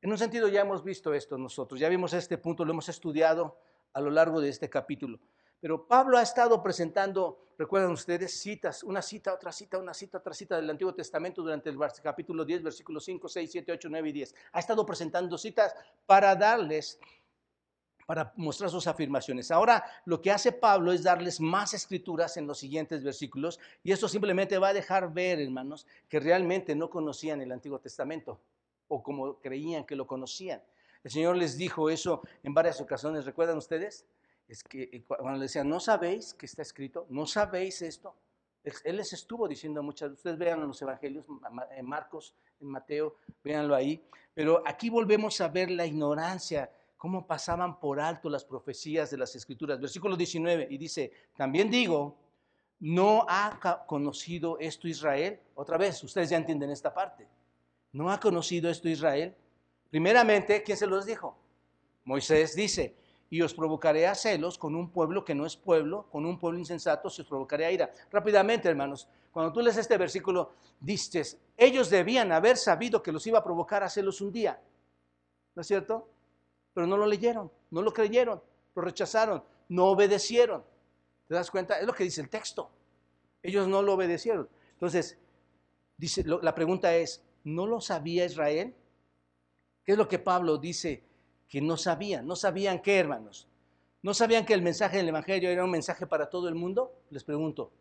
Speaker 2: En un sentido ya hemos visto esto nosotros, ya vimos este punto, lo hemos estudiado a lo largo de este capítulo. Pero Pablo ha estado presentando, recuerdan ustedes, citas, una cita, otra cita, una cita, otra cita del Antiguo Testamento durante el capítulo 10, versículos 5, 6, 7, 8, 9 y 10. Ha estado presentando citas para darles, para mostrar sus afirmaciones. Ahora lo que hace Pablo es darles más escrituras en los siguientes versículos y esto simplemente va a dejar ver, hermanos, que realmente no conocían el Antiguo Testamento o como creían que lo conocían. El Señor les dijo eso en varias ocasiones, ¿recuerdan ustedes? Es que eh, cuando le decían, ¿no sabéis que está escrito? ¿No sabéis esto? Él les estuvo diciendo muchas, ustedes vean los evangelios, en Marcos, en Mateo, véanlo ahí, pero aquí volvemos a ver la ignorancia, cómo pasaban por alto las profecías de las escrituras. Versículo 19, y dice, también digo, ¿no ha conocido esto Israel? Otra vez, ustedes ya entienden esta parte. ¿No ha conocido esto Israel? Primeramente, ¿quién se los dijo? Moisés dice, y os provocaré a celos con un pueblo que no es pueblo, con un pueblo insensato, se os provocaré a ira. Rápidamente, hermanos, cuando tú lees este versículo, dices, ellos debían haber sabido que los iba a provocar a celos un día, ¿no es cierto? Pero no lo leyeron, no lo creyeron, lo rechazaron, no obedecieron. ¿Te das cuenta? Es lo que dice el texto. Ellos no lo obedecieron. Entonces, dice, la pregunta es, ¿no lo sabía Israel? ¿Qué es lo que Pablo dice que no sabían? ¿No sabían qué, hermanos? ¿No sabían que el mensaje del Evangelio era un mensaje para todo el mundo? Les pregunto.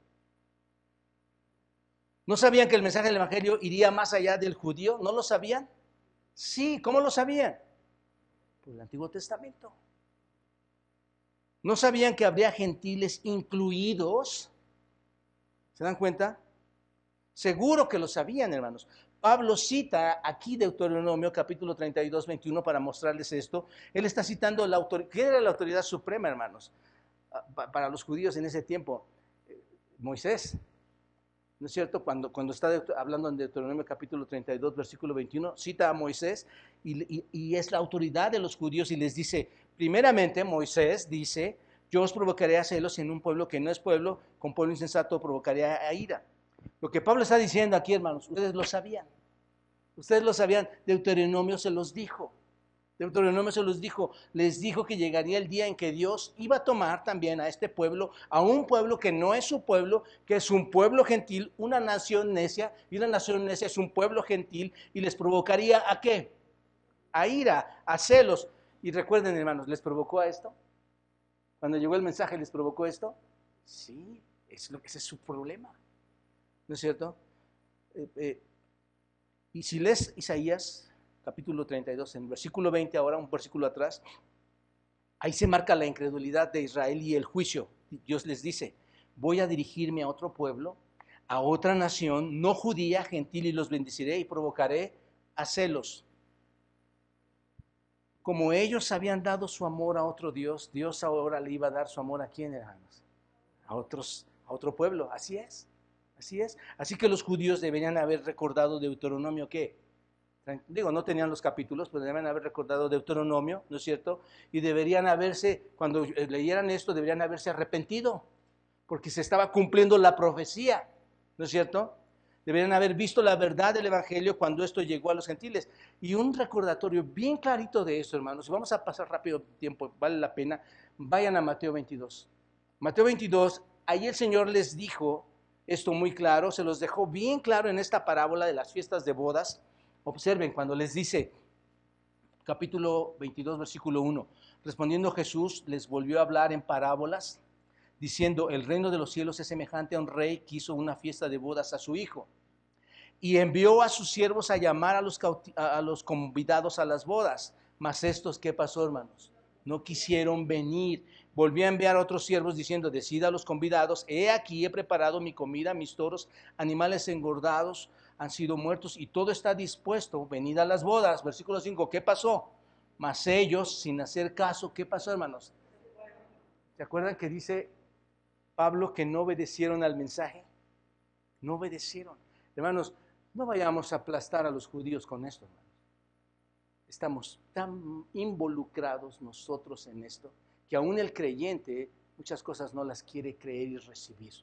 Speaker 2: ¿No sabían que el mensaje del Evangelio iría más allá del judío? ¿No lo sabían? Sí, ¿cómo lo sabían? Por el Antiguo Testamento. ¿No sabían que habría gentiles incluidos? ¿Se dan cuenta? Seguro que lo sabían, hermanos. Pablo cita aquí Deuteronomio capítulo 32, 21 para mostrarles esto. Él está citando la autoridad, ¿qué era la autoridad suprema, hermanos? Ah, para los judíos en ese tiempo, eh, Moisés. ¿No es cierto? Cuando, cuando está hablando en Deuteronomio capítulo 32, versículo 21, cita a Moisés y, y es la autoridad de los judíos y les dice, primeramente Moisés dice, yo os provocaré a celos en un pueblo que no es pueblo, con pueblo insensato provocaré a ira. Lo que Pablo está diciendo aquí, hermanos, ustedes lo sabían. Ustedes lo sabían, Deuteronomio se los dijo. Deuteronomio se los dijo, les dijo que llegaría el día en que Dios iba a tomar también a este pueblo, a un pueblo que no es su pueblo, que es un pueblo gentil, una nación necia, y una nación necia es un pueblo gentil, y les provocaría a qué? A ira, a celos. Y recuerden, hermanos, ¿les provocó a esto? Cuando llegó el mensaje, ¿les provocó esto? Sí, ese es su problema. ¿No es cierto? Eh, eh, y si lees Isaías capítulo 32, en versículo 20, ahora un versículo atrás, ahí se marca la incredulidad de Israel y el juicio. Dios les dice, voy a dirigirme a otro pueblo, a otra nación, no judía, gentil, y los bendeciré y provocaré a celos. Como ellos habían dado su amor a otro Dios, Dios ahora le iba a dar su amor a quién, hermanos? A otros, a otro pueblo. Así es. Así es. Así que los judíos deberían haber recordado Deuteronomio ¿qué? Digo, no tenían los capítulos, pero deberían haber recordado Deuteronomio, ¿no es cierto? Y deberían haberse, cuando eh, leyeran esto, deberían haberse arrepentido, porque se estaba cumpliendo la profecía, ¿no es cierto? Deberían haber visto la verdad del Evangelio cuando esto llegó a los gentiles. Y un recordatorio bien clarito de eso, hermanos, vamos a pasar rápido tiempo, vale la pena, vayan a Mateo 22. Mateo 22, ahí el Señor les dijo esto muy claro, se los dejó bien claro en esta parábola de las fiestas de bodas. Observen cuando les dice, capítulo 22, versículo 1, respondiendo Jesús les volvió a hablar en parábolas, diciendo, el reino de los cielos es semejante a un rey que hizo una fiesta de bodas a su hijo. Y envió a sus siervos a llamar a los, a los convidados a las bodas. Mas estos, ¿qué pasó, hermanos? No quisieron venir. Volvió a enviar a otros siervos diciendo, decida a los convidados, he aquí, he preparado mi comida, mis toros, animales engordados han sido muertos y todo está dispuesto, venid a las bodas. Versículo 5, ¿qué pasó? Mas ellos, sin hacer caso, ¿qué pasó, hermanos? ¿Se acuerdan que dice Pablo que no obedecieron al mensaje? No obedecieron. Hermanos, no vayamos a aplastar a los judíos con esto, hermanos. Estamos tan involucrados nosotros en esto que aún el creyente muchas cosas no las quiere creer y recibir.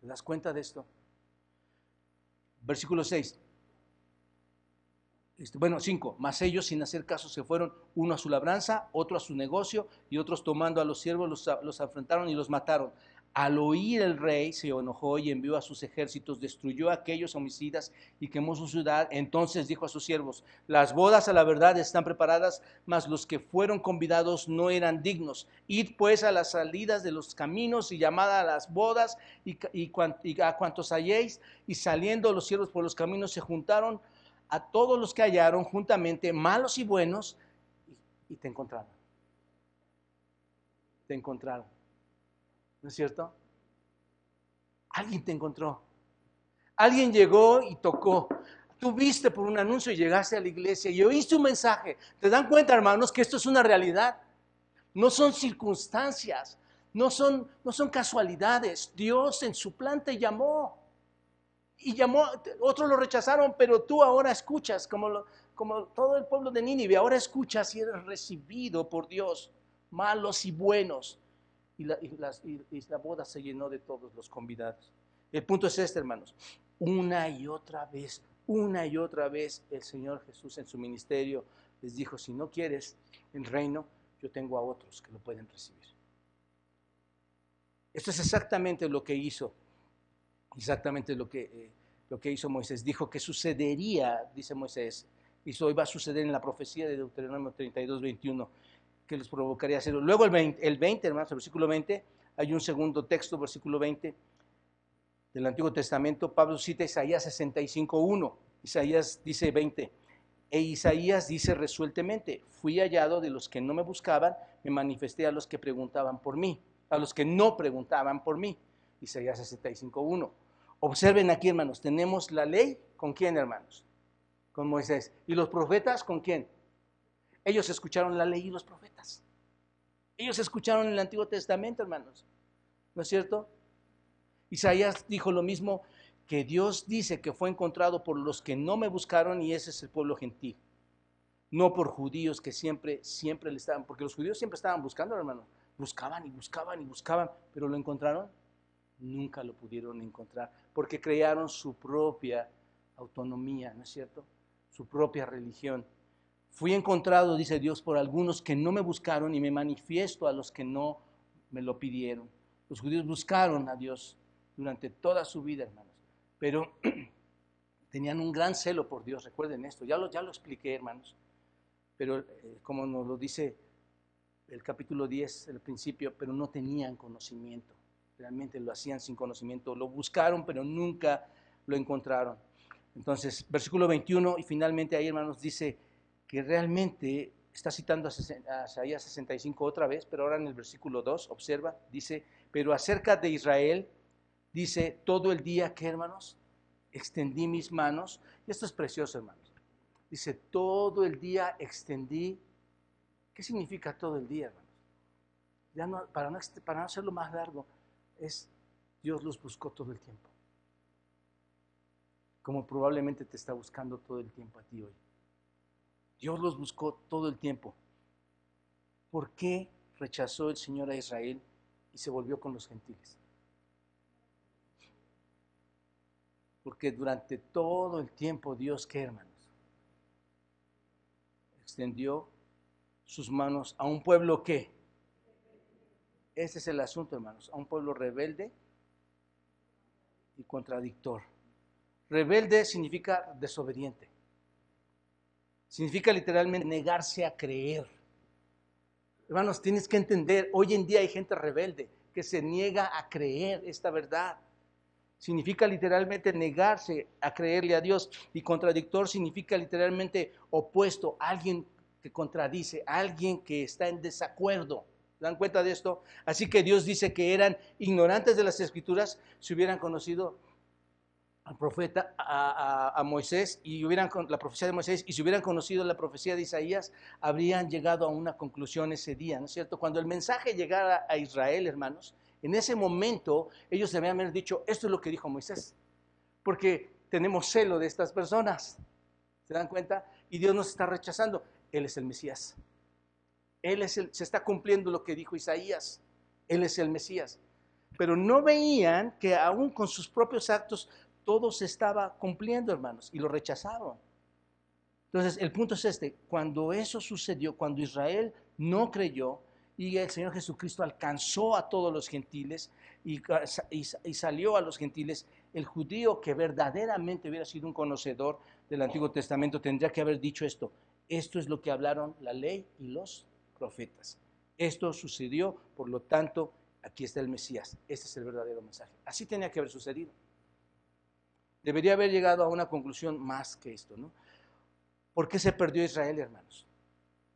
Speaker 2: ¿Te das cuenta de esto? Versículo 6. Este, bueno, 5. Mas ellos sin hacer caso se fueron, uno a su labranza, otro a su negocio, y otros tomando a los siervos los, los afrentaron y los mataron. Al oír el rey se enojó y envió a sus ejércitos, destruyó a aquellos homicidas y quemó su ciudad. Entonces dijo a sus siervos, las bodas a la verdad están preparadas, mas los que fueron convidados no eran dignos. Id pues a las salidas de los caminos y llamad a las bodas y, a cuantos halléis. Y saliendo los siervos por los caminos se juntaron a todos los que hallaron juntamente, malos y buenos, y te encontraron. Te encontraron. ¿No es cierto? Alguien te encontró. Alguien llegó y tocó. Tú viste por un anuncio y llegaste a la iglesia y oíste un mensaje. ¿Te dan cuenta, hermanos, que esto es una realidad? No son circunstancias, no son, no son casualidades. Dios en su plan te llamó. Y llamó, otros lo rechazaron, pero tú ahora escuchas, como, como todo el pueblo de Nínive, ahora escuchas y eres recibido por Dios, malos y buenos y la, boda se llenó de todos los convidados. El punto es este, hermanos. Una y otra vez, una y otra vez el Señor Jesús en su ministerio les dijo, si no quieres el reino, yo tengo a otros que lo pueden recibir. Esto es exactamente lo que hizo, exactamente lo que, eh, lo que hizo Moisés. Dijo que sucedería, dice Moisés, y eso iba a suceder en la profecía de Deuteronomio 32, 21 que les provocaría hacerlo. Luego el 20, el 20 hermanos, el versículo 20, hay un segundo texto, versículo 20 del Antiguo Testamento. Pablo cita Isaías 65.1. Isaías dice 20. E Isaías dice resueltamente, fui hallado de los que no me buscaban, me manifesté a los que preguntaban por mí, a los que no preguntaban por mí. Isaías 65.1. Observen aquí, hermanos, tenemos la ley, ¿con quién, hermanos? Con Moisés. ¿Y los profetas con quién? Ellos escucharon la ley y los profetas. Ellos escucharon el Antiguo Testamento, hermanos. ¿No es cierto? Isaías dijo lo mismo que Dios dice que fue encontrado por los que no me buscaron y ese es el pueblo gentil. No por judíos que siempre, siempre le estaban, porque los judíos siempre estaban buscando, hermano. Buscaban y buscaban y buscaban, pero lo encontraron. Nunca lo pudieron encontrar, porque crearon su propia autonomía, ¿no es cierto? Su propia religión. Fui encontrado, dice Dios, por algunos que no me buscaron y me manifiesto a los que no me lo pidieron. Los judíos buscaron a Dios durante toda su vida, hermanos, pero [CLEARS THROAT] tenían un gran celo por Dios, recuerden esto, ya lo, ya lo expliqué, hermanos, pero eh, como nos lo dice el capítulo 10, el principio, pero no tenían conocimiento, realmente lo hacían sin conocimiento, lo buscaron, pero nunca lo encontraron. Entonces, versículo 21 y finalmente ahí, hermanos, dice, que realmente está citando a Isaías 65 otra vez, pero ahora en el versículo 2, observa, dice, pero acerca de Israel, dice, todo el día que, hermanos, extendí mis manos, y esto es precioso, hermanos, dice, todo el día extendí, ¿qué significa todo el día, hermanos? Ya para, no, para no hacerlo más largo, es Dios los buscó todo el tiempo, como probablemente te está buscando todo el tiempo a ti hoy. Dios los buscó todo el tiempo. ¿Por qué rechazó el Señor a Israel y se volvió con los gentiles? Porque durante todo el tiempo Dios, ¿qué hermanos? Extendió sus manos a un pueblo que. Ese es el asunto, hermanos. A un pueblo rebelde y contradictor. Rebelde significa desobediente. Significa literalmente negarse a creer. Hermanos, tienes que entender, hoy en día hay gente rebelde que se niega a creer esta verdad. Significa literalmente negarse a creerle a Dios y contradictor significa literalmente opuesto, alguien que contradice, alguien que está en desacuerdo. ¿Dan cuenta de esto? Así que Dios dice que eran ignorantes de las escrituras si hubieran conocido al profeta, a, Moisés, y hubieran la profecía de Moisés, y si hubieran conocido la profecía de Isaías, habrían llegado a una conclusión ese día, ¿no es cierto? Cuando el mensaje llegara a Israel, hermanos, en ese momento ellos debían haber dicho, esto es lo que dijo Moisés, porque tenemos celo de estas personas, ¿se dan cuenta? Y Dios nos está rechazando, Él es el Mesías. Él es el, se está cumpliendo lo que dijo Isaías, Él es el Mesías. Pero no veían que aún con sus propios actos todo se estaba cumpliendo, hermanos, y lo rechazaron. Entonces, el punto es este, cuando eso sucedió, cuando Israel no creyó y el Señor Jesucristo alcanzó a todos los gentiles y, y, salió a los gentiles, el judío que verdaderamente hubiera sido un conocedor del Antiguo Testamento tendría que haber dicho esto, esto es lo que hablaron la ley y los profetas. Esto sucedió, por lo tanto, aquí está el Mesías. Este es el verdadero mensaje. Así tenía que haber sucedido debería haber llegado a una conclusión más que esto, ¿no? ¿Por qué se perdió Israel, hermanos?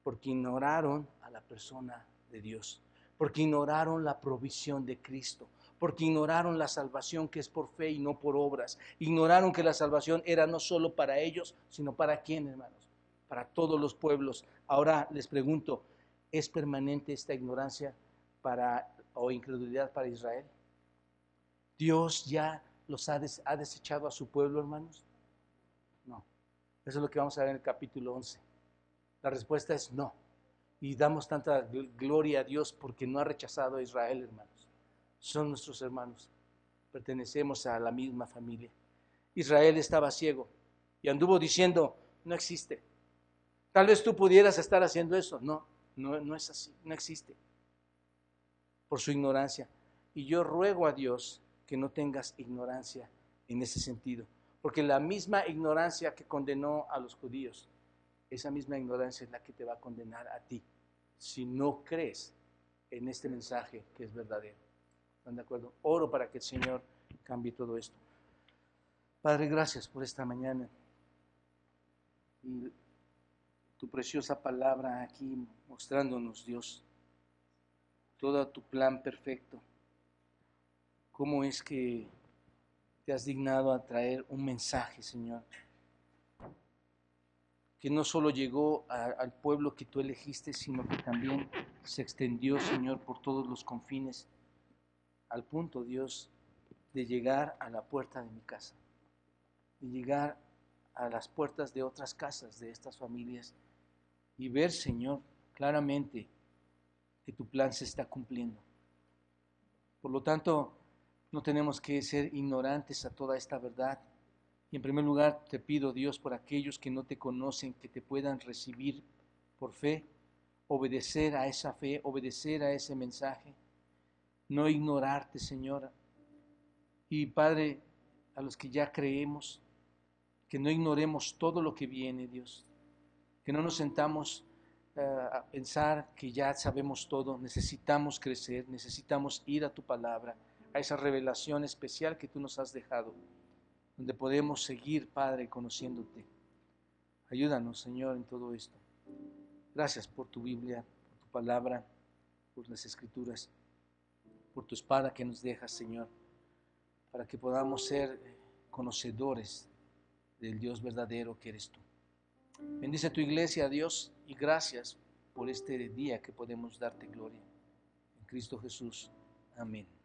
Speaker 2: Porque ignoraron a la persona de Dios, porque ignoraron la provisión de Cristo, porque ignoraron la salvación que es por fe y no por obras. Ignoraron que la salvación era no solo para ellos, sino para quién, hermanos? Para todos los pueblos. Ahora les pregunto, ¿es permanente esta ignorancia para o incredulidad para Israel? Dios ya los ha, desechado a su pueblo, hermanos? No. Eso es lo que vamos a ver en el capítulo 11. La respuesta es no. Y damos tanta gloria a Dios porque no ha rechazado a Israel, hermanos. Son nuestros hermanos. Pertenecemos a la misma familia. Israel estaba ciego y anduvo diciendo, no existe. Tal vez tú pudieras estar haciendo eso. No, no, no es así, no existe. Por su ignorancia. Y yo ruego a Dios que no tengas ignorancia en ese sentido. Porque la misma ignorancia que condenó a los judíos, esa misma ignorancia es la que te va a condenar a ti, si no crees en este mensaje que es verdadero. ¿Están de acuerdo? Oro para que el Señor cambie todo esto. Padre, gracias por esta mañana. Y tu preciosa palabra aquí mostrándonos, Dios, todo tu plan perfecto cómo es que te has dignado a traer un mensaje, Señor, que no solo llegó al pueblo que tú elegiste, sino que también se extendió, Señor, por todos los confines, al punto, Dios, de llegar a la puerta de mi casa, de llegar a las puertas de otras casas de estas familias y ver, Señor, claramente que tu plan se está cumpliendo. Por lo tanto, no tenemos que ser ignorantes a toda esta verdad. Y en primer lugar te pido, Dios, por aquellos que no te conocen, que te puedan recibir por fe, obedecer a esa fe, obedecer a ese mensaje, no ignorarte, Señor. Y Padre, a los que ya creemos, que no ignoremos todo lo que viene, Dios, que no nos sentamos eh, a pensar que ya sabemos todo, necesitamos crecer, necesitamos ir a tu palabra a esa revelación especial que tú nos has dejado, donde podemos seguir, Padre, conociéndote. Ayúdanos, Señor, en todo esto. Gracias por tu Biblia, por tu palabra, por las escrituras, por tu espada que nos dejas, Señor, para que podamos ser conocedores del Dios verdadero que eres tú. Bendice tu iglesia, Dios, y gracias por este día que podemos darte gloria. En Cristo Jesús. Amén.